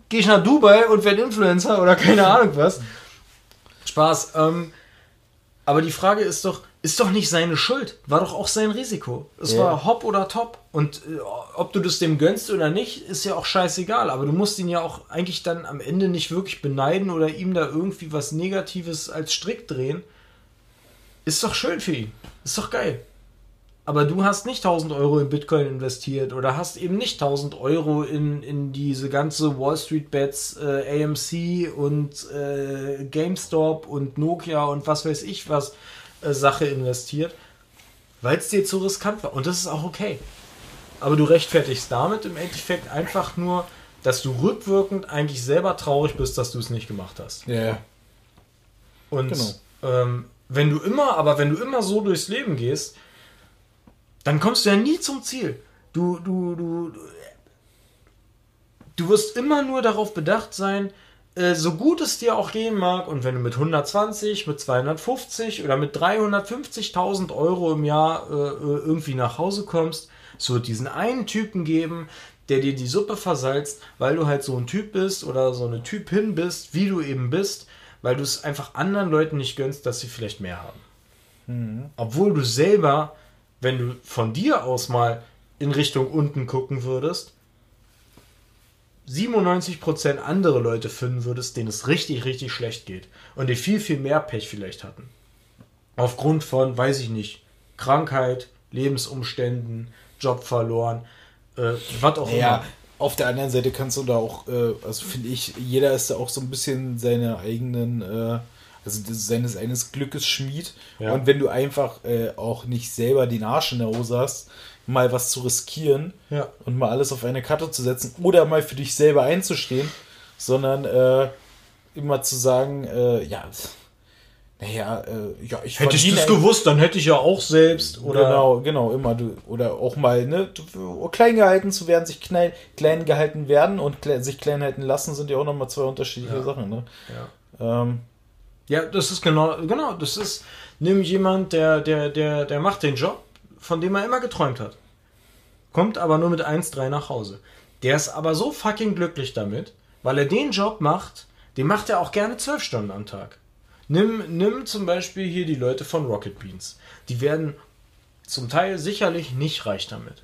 gehe ich nach Dubai und werde Influencer oder keine Ahnung was. Spaß. Ähm, aber die Frage ist doch, ist doch nicht seine Schuld. War doch auch sein Risiko. Es Ja. war hopp oder top. Und äh, ob du das dem gönnst oder nicht, ist ja auch scheißegal. Aber du musst ihn ja auch eigentlich dann am Ende nicht wirklich beneiden oder ihm da irgendwie was Negatives als Strick drehen. Ist doch schön für ihn. Ist doch geil. Aber du hast nicht 1000 Euro in Bitcoin investiert oder hast eben nicht 1000 Euro in, in diese ganze Wall Street Bets, äh, AMC und äh, GameStop und Nokia und was weiß ich was Sache investiert, weil es dir zu riskant war. Und das ist auch okay. Aber du rechtfertigst damit im Endeffekt einfach nur, dass du rückwirkend eigentlich selber traurig bist, dass du es nicht gemacht hast. ja, Und Genau. ähm, wenn du immer, aber wenn du immer so durchs Leben gehst, dann kommst du ja nie zum Ziel. Du, du, du, du, du wirst immer nur darauf bedacht sein, äh, so gut es dir auch gehen mag, und wenn du mit 120, mit 250 oder mit 350.000 Euro im Jahr äh, äh, irgendwie nach Hause kommst, es wird diesen einen Typen geben, der dir die Suppe versalzt, weil du halt so ein Typ bist oder so eine Typin bist, wie du eben bist, weil du es einfach anderen Leuten nicht gönnst, dass sie vielleicht mehr haben. Obwohl du selber, wenn du von dir aus mal in Richtung unten gucken würdest, 97% andere Leute finden würdest, denen es richtig, richtig schlecht geht und die viel, viel mehr Pech vielleicht hatten. Aufgrund von, weiß ich nicht, Krankheit, Lebensumständen, Job verloren, äh, was auch Ja, immer. auf der anderen Seite kannst du da auch, äh, also finde ich, jeder ist da auch so ein bisschen seine eigenen, äh, also seines eines Glückes Schmied. Ja. Und wenn du einfach äh, auch nicht selber den Arsch in der Hose hast, mal was zu riskieren Ja. und mal alles auf eine Karte zu setzen oder mal für dich selber einzustehen, sondern äh, immer zu sagen, äh, ja, naja, äh, ja, ich Hätte ich das gewusst, dann hätte ich ja auch selbst oder Genau, genau, immer. Du, oder auch mal, ne, du, klein gehalten zu werden, sich klein, klein gehalten werden und kle sich klein halten lassen, sind ja auch nochmal zwei unterschiedliche Ja. Sachen, ne? Ja. Ähm, Ja, das ist genau, genau, das ist, nimm jemand, der, der, der, der macht den Job, von dem er immer geträumt hat. Kommt aber nur mit 1,3 nach Hause. Der ist aber so fucking glücklich damit, weil er den Job macht, den macht er auch gerne 12 Stunden am Tag. Nimm, nimm zum Beispiel hier die Leute von Rocket Beans. Die werden zum Teil sicherlich nicht reich damit.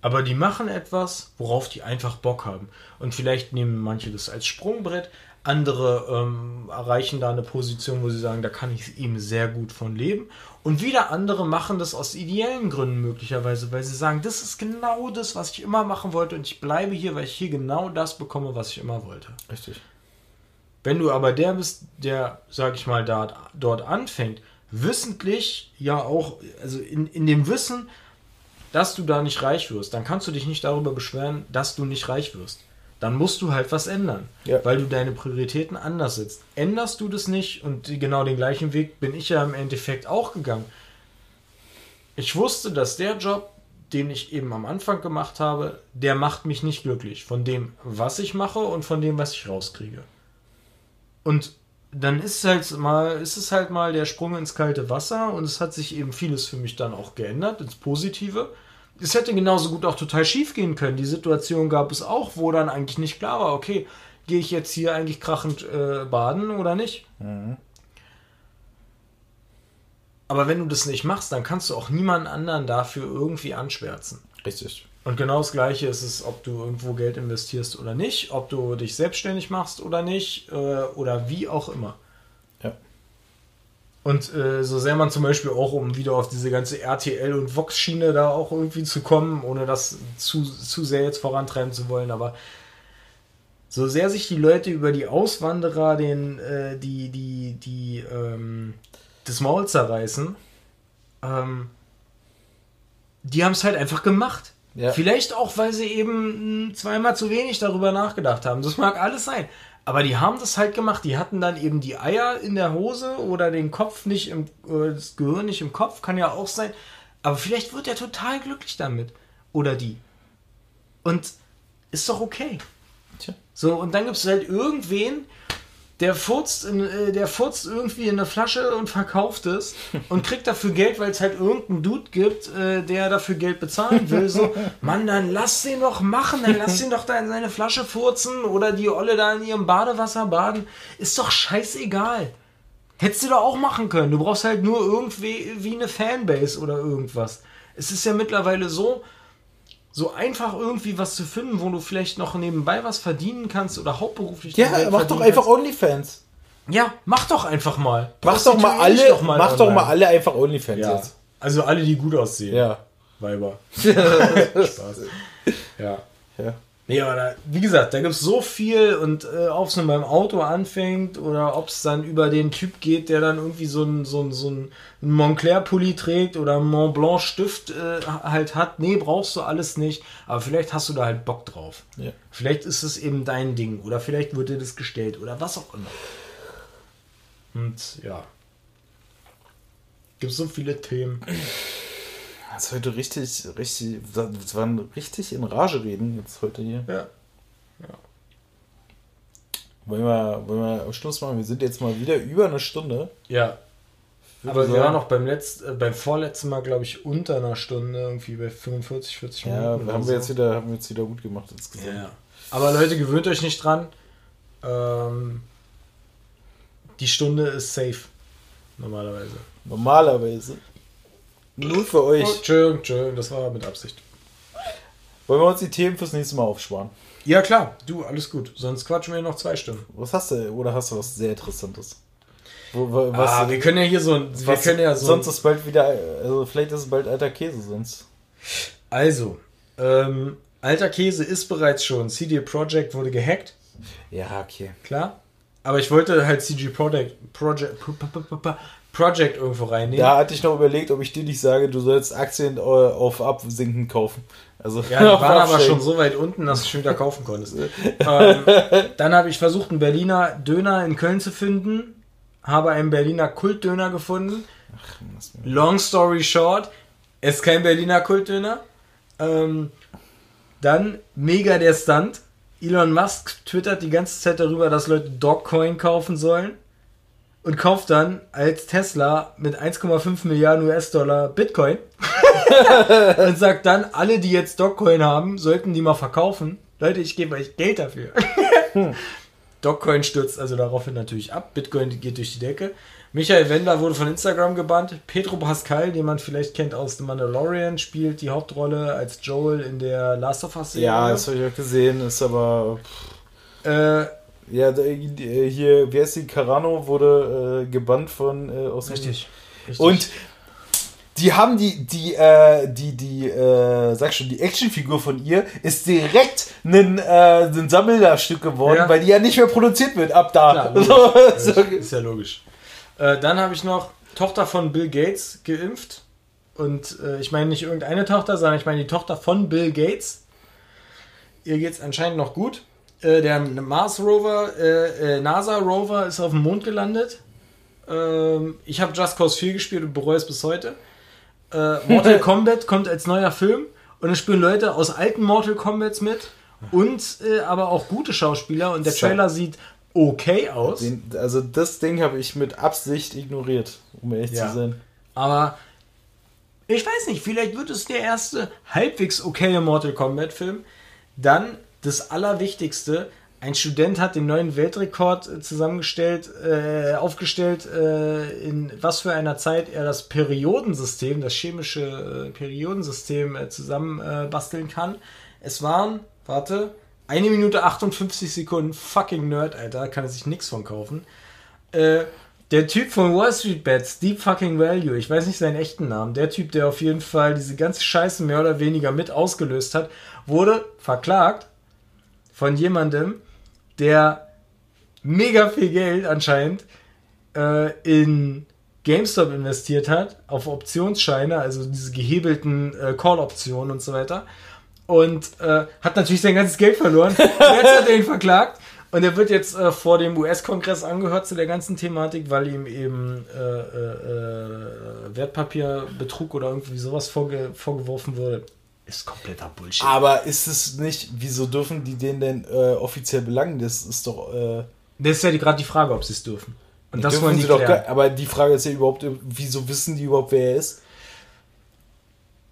Aber die machen etwas, worauf die einfach Bock haben. Und vielleicht nehmen manche das als Sprungbrett, andere ähm, erreichen da eine Position, wo sie sagen, da kann ich eben sehr gut von leben. Und wieder andere machen das aus ideellen Gründen möglicherweise, weil sie sagen, das ist genau das, was ich immer machen wollte und ich bleibe hier, weil ich hier genau das bekomme, was ich immer wollte. richtig. Wenn du aber der bist, der, sag ich mal, da, dort anfängt, wissentlich ja auch, also in, in dem Wissen, dass du da nicht reich wirst, dann kannst du dich nicht darüber beschweren, dass du nicht reich wirst. Dann musst du halt was ändern, Ja. weil du deine Prioritäten anders setzt. Änderst du das nicht und genau den gleichen Weg bin ich ja im Endeffekt auch gegangen. Ich wusste, dass der Job, den ich eben am Anfang gemacht habe, der macht mich nicht glücklich. Von dem, was ich mache und von dem, was ich rauskriege. Und dann ist halt mal, ist es halt mal der Sprung ins kalte Wasser und es hat sich eben vieles für mich dann auch geändert, ins Positive. Es hätte genauso gut auch total schief gehen können. Die Situation gab es auch, wo dann eigentlich nicht klar war, okay, gehe ich jetzt hier eigentlich krachend äh, baden oder nicht? Aber wenn du das nicht machst, dann kannst du auch niemanden anderen dafür irgendwie anschwärzen. Richtig. Und genau das Gleiche ist es, ob du irgendwo Geld investierst oder nicht, ob du dich selbstständig machst oder nicht, äh, oder wie auch immer. Und äh, so sehr man zum Beispiel auch, um wieder auf diese ganze RTL- und Vox-Schiene da auch irgendwie zu kommen, ohne das zu, zu sehr jetzt vorantreiben zu wollen, aber so sehr sich die Leute über die Auswanderer den, äh, die, die, die, ähm, das Maul zerreißen, ähm, die haben es halt einfach gemacht. Ja. Vielleicht auch, weil sie eben mh, zweimal zu wenig darüber nachgedacht haben. Das mag alles sein. Aber die haben das halt gemacht. Die hatten dann eben die Eier in der Hose oder den Kopf nicht im, das Gehirn nicht im Kopf, kann ja auch sein. Aber vielleicht wird er total glücklich damit. Oder die. Und ist doch okay. Tja. So, und dann gibt es halt irgendwen, der furzt, in, äh, der furzt irgendwie in eine Flasche und verkauft es und kriegt dafür Geld, weil es halt irgendeinen Dude gibt, äh, der dafür Geld bezahlen will. So, Mann, dann lass den doch machen, dann lass ihn doch da in seine Flasche furzen oder die Olle da in ihrem Badewasser baden. Ist doch scheißegal. Hättest du doch auch machen können. Du brauchst halt nur irgendwie wie eine Fanbase oder irgendwas. Es ist ja mittlerweile so, so einfach irgendwie was zu finden, wo du vielleicht noch nebenbei was verdienen kannst oder hauptberuflich Ja, mach doch einfach kannst. OnlyFans. Ja, mach doch einfach mal. Mach doch mal dich alle, doch mal mach doch mal alle einfach OnlyFans Ja. jetzt. Also alle, die gut aussehen. Ja. Weiber. Spaß. Ja. Ja. Nee, aber da, wie gesagt, da gibt es so viel und äh, ob es nun beim Auto anfängt oder ob es dann über den Typ geht, der dann irgendwie so ein, so ein, so ein Montclair-Pulli trägt oder einen Mont Blanc-Stift äh, halt hat. Nee, brauchst du alles nicht. Aber vielleicht hast du da halt Bock drauf. Ja. Vielleicht ist es eben dein Ding oder vielleicht wird dir das gestellt oder was auch immer. Und ja. Gibt so viele Themen. Das ist heute richtig, richtig, das waren richtig in Rage reden jetzt heute hier. Ja. Wollen wir, wollen wir Schluss machen? Wir sind jetzt mal wieder über eine Stunde. Ja. Aber wir sagen- waren noch beim letzten, äh, beim vorletzten Mal, glaube ich, unter einer Stunde, irgendwie bei 45, 40 Minuten. Ja, haben so. wir jetzt wieder, haben wir jetzt wieder gut gemacht insgesamt. Ja. Aber Leute, gewöhnt euch nicht dran. Ähm, die Stunde ist safe. Normalerweise. Normalerweise. Nur für euch. Oh, Entschuldigung, Entschuldigung, das war mit Absicht. Wollen wir uns die Themen fürs nächste Mal aufsparen? Ja, klar, du, alles gut. Sonst quatschen wir noch zwei Stunden. Was hast du? Oder hast du was sehr Interessantes? Wo, wo, was, ah, wir können ja hier so ein. Wir was, können ja so sonst ist bald wieder, also vielleicht ist es bald alter Käse sonst. Also, ähm, alter Käse ist bereits schon. CD Projekt wurde gehackt, Ja, okay. klar. Aber ich wollte halt CG Projekt, Project, Project irgendwo reinnehmen. Da hatte ich noch überlegt, ob ich dir nicht sage, du sollst Aktien äh, auf Absinken kaufen. Also Ja, die waren aber schon so weit unten, dass du schon wieder kaufen konntest. ähm, dann habe ich versucht, einen Berliner Döner in Köln zu finden. Habe einen Berliner Kultdöner gefunden. Long story short, es ist kein Berliner Kultdöner. Ähm, dann mega der Stunt. Elon Musk twittert die ganze Zeit darüber, dass Leute Dogcoin kaufen sollen. Und kauft dann als Tesla mit 1,5 Milliarden US-Dollar Bitcoin. und sagt dann, alle, die jetzt Dogcoin haben, sollten die mal verkaufen. Leute, ich gebe euch Geld dafür. Dogcoin stürzt also daraufhin natürlich ab. Bitcoin geht durch die Decke. Michael Wendler wurde von Instagram gebannt. Pedro Pascal, den man vielleicht kennt aus The Mandalorian, spielt die Hauptrolle als Joel in der Last of Us Serie. Ja, das habe ich auch gesehen, ist aber. äh, Ja, äh, hier, wie heißt die? Carano wurde äh, gebannt von äh, aus richtig. richtig. Und die haben die, die, äh, die, die, äh, sag schon, die Actionfigur von ihr ist direkt ein, äh, ein Sammlerstück geworden, Ja. weil die ja nicht mehr produziert wird ab da. Klar, so. ist ja logisch. Äh, dann habe ich noch Tochter von Bill Gates geimpft. Und äh, ich meine nicht irgendeine Tochter, sondern ich meine die Tochter von Bill Gates. Ihr geht es anscheinend noch gut. Äh, der Mars Rover, äh, äh, NASA Rover ist auf dem Mond gelandet. Ähm, ich habe Just Cause 4 gespielt und bereue es bis heute. Äh, Mortal Kombat kommt als neuer Film und es spielen Leute aus alten Mortal Kombats mit und äh, aber auch gute Schauspieler und der. Trailer sieht okay aus. Den, also das Ding habe ich mit Absicht ignoriert, um ehrlich Ja. zu sein. Aber ich weiß nicht, vielleicht wird es der erste halbwegs okaye Mortal Kombat Film. Dann das Allerwichtigste. Ein Student hat den neuen Weltrekord äh, zusammengestellt, äh, aufgestellt, äh, in was für einer Zeit er das Periodensystem, das chemische äh, Periodensystem äh, zusammen äh, kann. Es waren, warte, eine Minute 58 Sekunden. Fucking Nerd, Alter, kann er sich nichts von kaufen. Äh, der Typ von Wall Street Bets, Deep Fucking Value, ich weiß nicht seinen echten Namen, der Typ, der auf jeden Fall diese ganze Scheiße mehr oder weniger mit ausgelöst hat, wurde verklagt von jemandem, der mega viel Geld anscheinend äh, in GameStop investiert hat, auf Optionsscheine, also diese gehebelten äh, Call-Optionen und so weiter. Und äh, hat natürlich sein ganzes Geld verloren. Jetzt hat er ihn verklagt. Und er wird jetzt äh, vor dem US-Kongress angehört zu der ganzen Thematik, weil ihm eben äh, äh, äh, Wertpapierbetrug oder irgendwie sowas vorge vorgeworfen wurde. Ist kompletter Bullshit. Aber ist es nicht, wieso dürfen die den denn äh, offiziell belangen? Das ist doch. Äh, Das ist ja die- gerade die Frage, ob sie es dürfen. Und das dürfen wollen die sie doch klären. gar, Aber die Frage ist ja überhaupt, wieso wissen die überhaupt, wer er ist?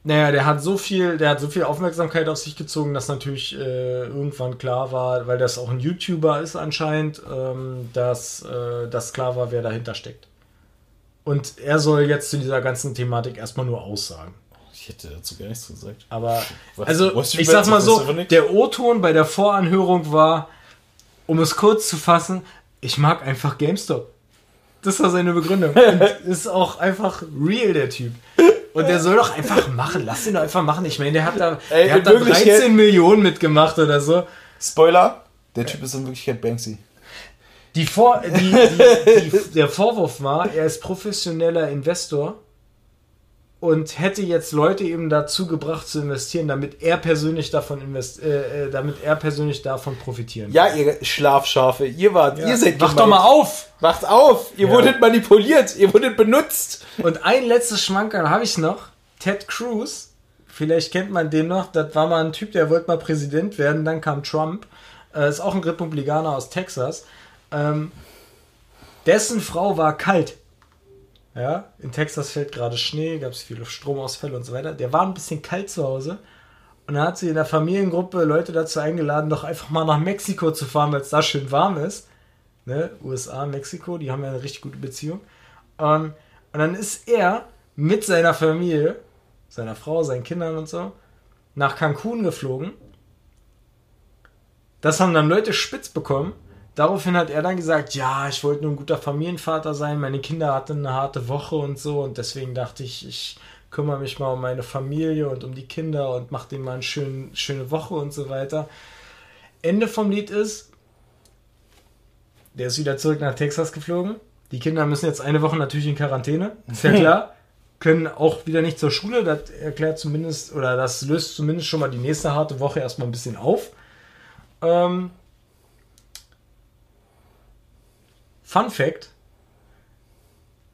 Naja, der hat so viel, der hat so viel Aufmerksamkeit auf sich gezogen, dass natürlich äh, irgendwann klar war, weil das auch ein YouTuber ist anscheinend, ähm, dass äh, das klar war, wer dahinter steckt. Und er soll jetzt zu dieser ganzen Thematik erstmal nur aussagen. Ich hätte dazu gar nichts gesagt. Aber, Was- also, was ich sag mal so, der O-Ton bei der Voranhörung war, um es kurz zu fassen, ich mag einfach GameStop. Das war seine Begründung. Und ist auch einfach real, der Typ. Und der soll doch einfach machen. Lass ihn doch einfach machen. Ich meine, der hat da, Ey, der hat da Wirklichkeit- 13 Millionen mitgemacht oder so. Spoiler: Der Typ ist in Wirklichkeit Banksy. Die Vor die, die, der Vorwurf war, er ist professioneller Investor und hätte jetzt Leute eben dazu gebracht zu investieren, damit er persönlich davon invest äh, äh, damit er persönlich davon profitieren Ja, ihr Schlafschafe, ihr wart, kann. ihr seid Wach doch mal auf! Wacht auf! Ihr Ja. wurdet manipuliert, ihr wurdet benutzt. Und ein letztes Schmankerl habe ich noch. Ted Cruz, vielleicht kennt man den noch, das war mal ein Typ, der wollte mal Präsident werden, dann kam Trump. Äh, ist auch ein Republikaner aus Texas. Ähm, dessen Frau war kalt. Ja, in Texas fällt gerade Schnee, gab es viele Stromausfälle und so weiter. Der war ein bisschen kalt zu Hause. Und dann hat sie in der Familiengruppe Leute dazu eingeladen, doch einfach mal nach Mexiko zu fahren, weil es da schön warm ist. Ne? USA, Mexiko, die haben ja eine richtig gute Beziehung. Ähm, und dann ist er mit seiner Familie, seiner Frau, seinen Kindern und so, nach Cancun geflogen. Das haben dann Leute spitz bekommen, daraufhin hat er dann gesagt, ja, ich wollte nur ein guter Familienvater sein, meine Kinder hatten eine harte Woche und so und deswegen dachte ich, ich kümmere mich mal um meine Familie und um die Kinder und mache denen mal eine schön, schöne Woche und so weiter. Ende vom Lied ist, der ist wieder zurück nach Texas geflogen. Die Kinder müssen jetzt eine Woche natürlich in Quarantäne, ist ja klar. Können auch wieder nicht zur Schule, das erklärt zumindest, oder das löst zumindest schon mal die nächste harte Woche erstmal ein bisschen auf. Ähm, Fun Fact: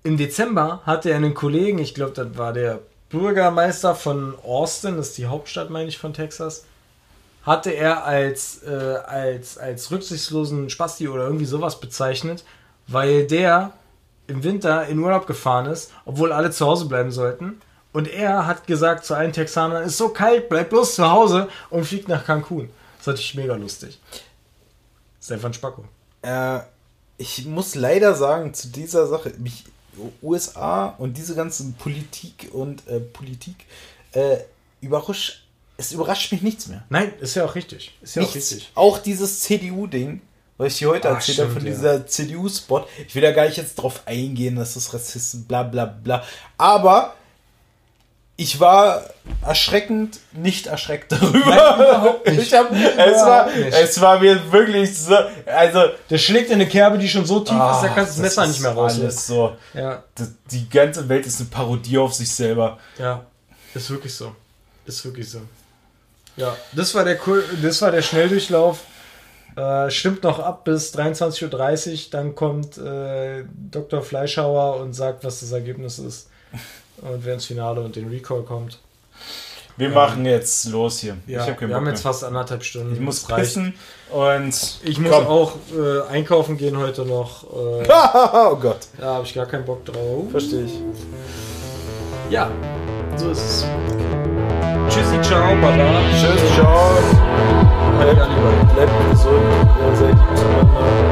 Im Dezember hatte er einen Kollegen, ich glaube, das war der Bürgermeister von Austin, das ist die Hauptstadt, meine ich, von Texas, hatte er als, äh, als, als rücksichtslosen Spasti oder irgendwie sowas bezeichnet, weil der im Winter in Urlaub gefahren ist, obwohl alle zu Hause bleiben sollten. Und er hat gesagt zu allen Texanern, ist so kalt, bleib bloß zu Hause und fliegt nach Cancun. Das ist natürlich mega lustig. Stefan Spacko. Äh, ich muss leider sagen, zu dieser Sache, mich USA und diese ganzen Politik und äh, Politik äh, überrascht, es überrascht mich nichts mehr. Nein, ist ja auch richtig. Ist ja nichts. auch richtig. Auch dieses CDU-Ding, was ich dir heute Ah, erzählt habe, von ja. dieser CDU-Spot. Ich will da gar nicht jetzt drauf eingehen, dass das Rassisten, bla bla bla. Aber ich war erschreckend nicht erschreckt darüber. Nein. Ich hab, es, war, nicht. es war mir wirklich so. Also. Der schlägt in eine Kerbe, die schon so tief ist, da ah, kannst du das Messer nicht mehr raus. Alles so. Ja, die ganze Welt ist eine Parodie auf sich selber. ja, ist wirklich so. Ist wirklich so. Ja, das war der, das war der Schnelldurchlauf. Äh, stimmt noch ab bis 23.30 Uhr. Dann kommt äh, Dr. Fleischhauer und sagt, was das Ergebnis ist und wer ins Finale und den Recall kommt. Wir ähm, machen jetzt los hier. Ja, hab wir Bock haben mehr. jetzt fast anderthalb Stunden. Ich muss reichen und ich muss komm. auch äh, einkaufen gehen heute noch. Äh, oh Gott. Da habe ich gar keinen Bock drauf. Verstehe ich. Ja, so ist es. Tschüssi, ciao, baba. Tschüss, ciao. Bleibt, bleibt gesund. Ihr seid gut zueinander.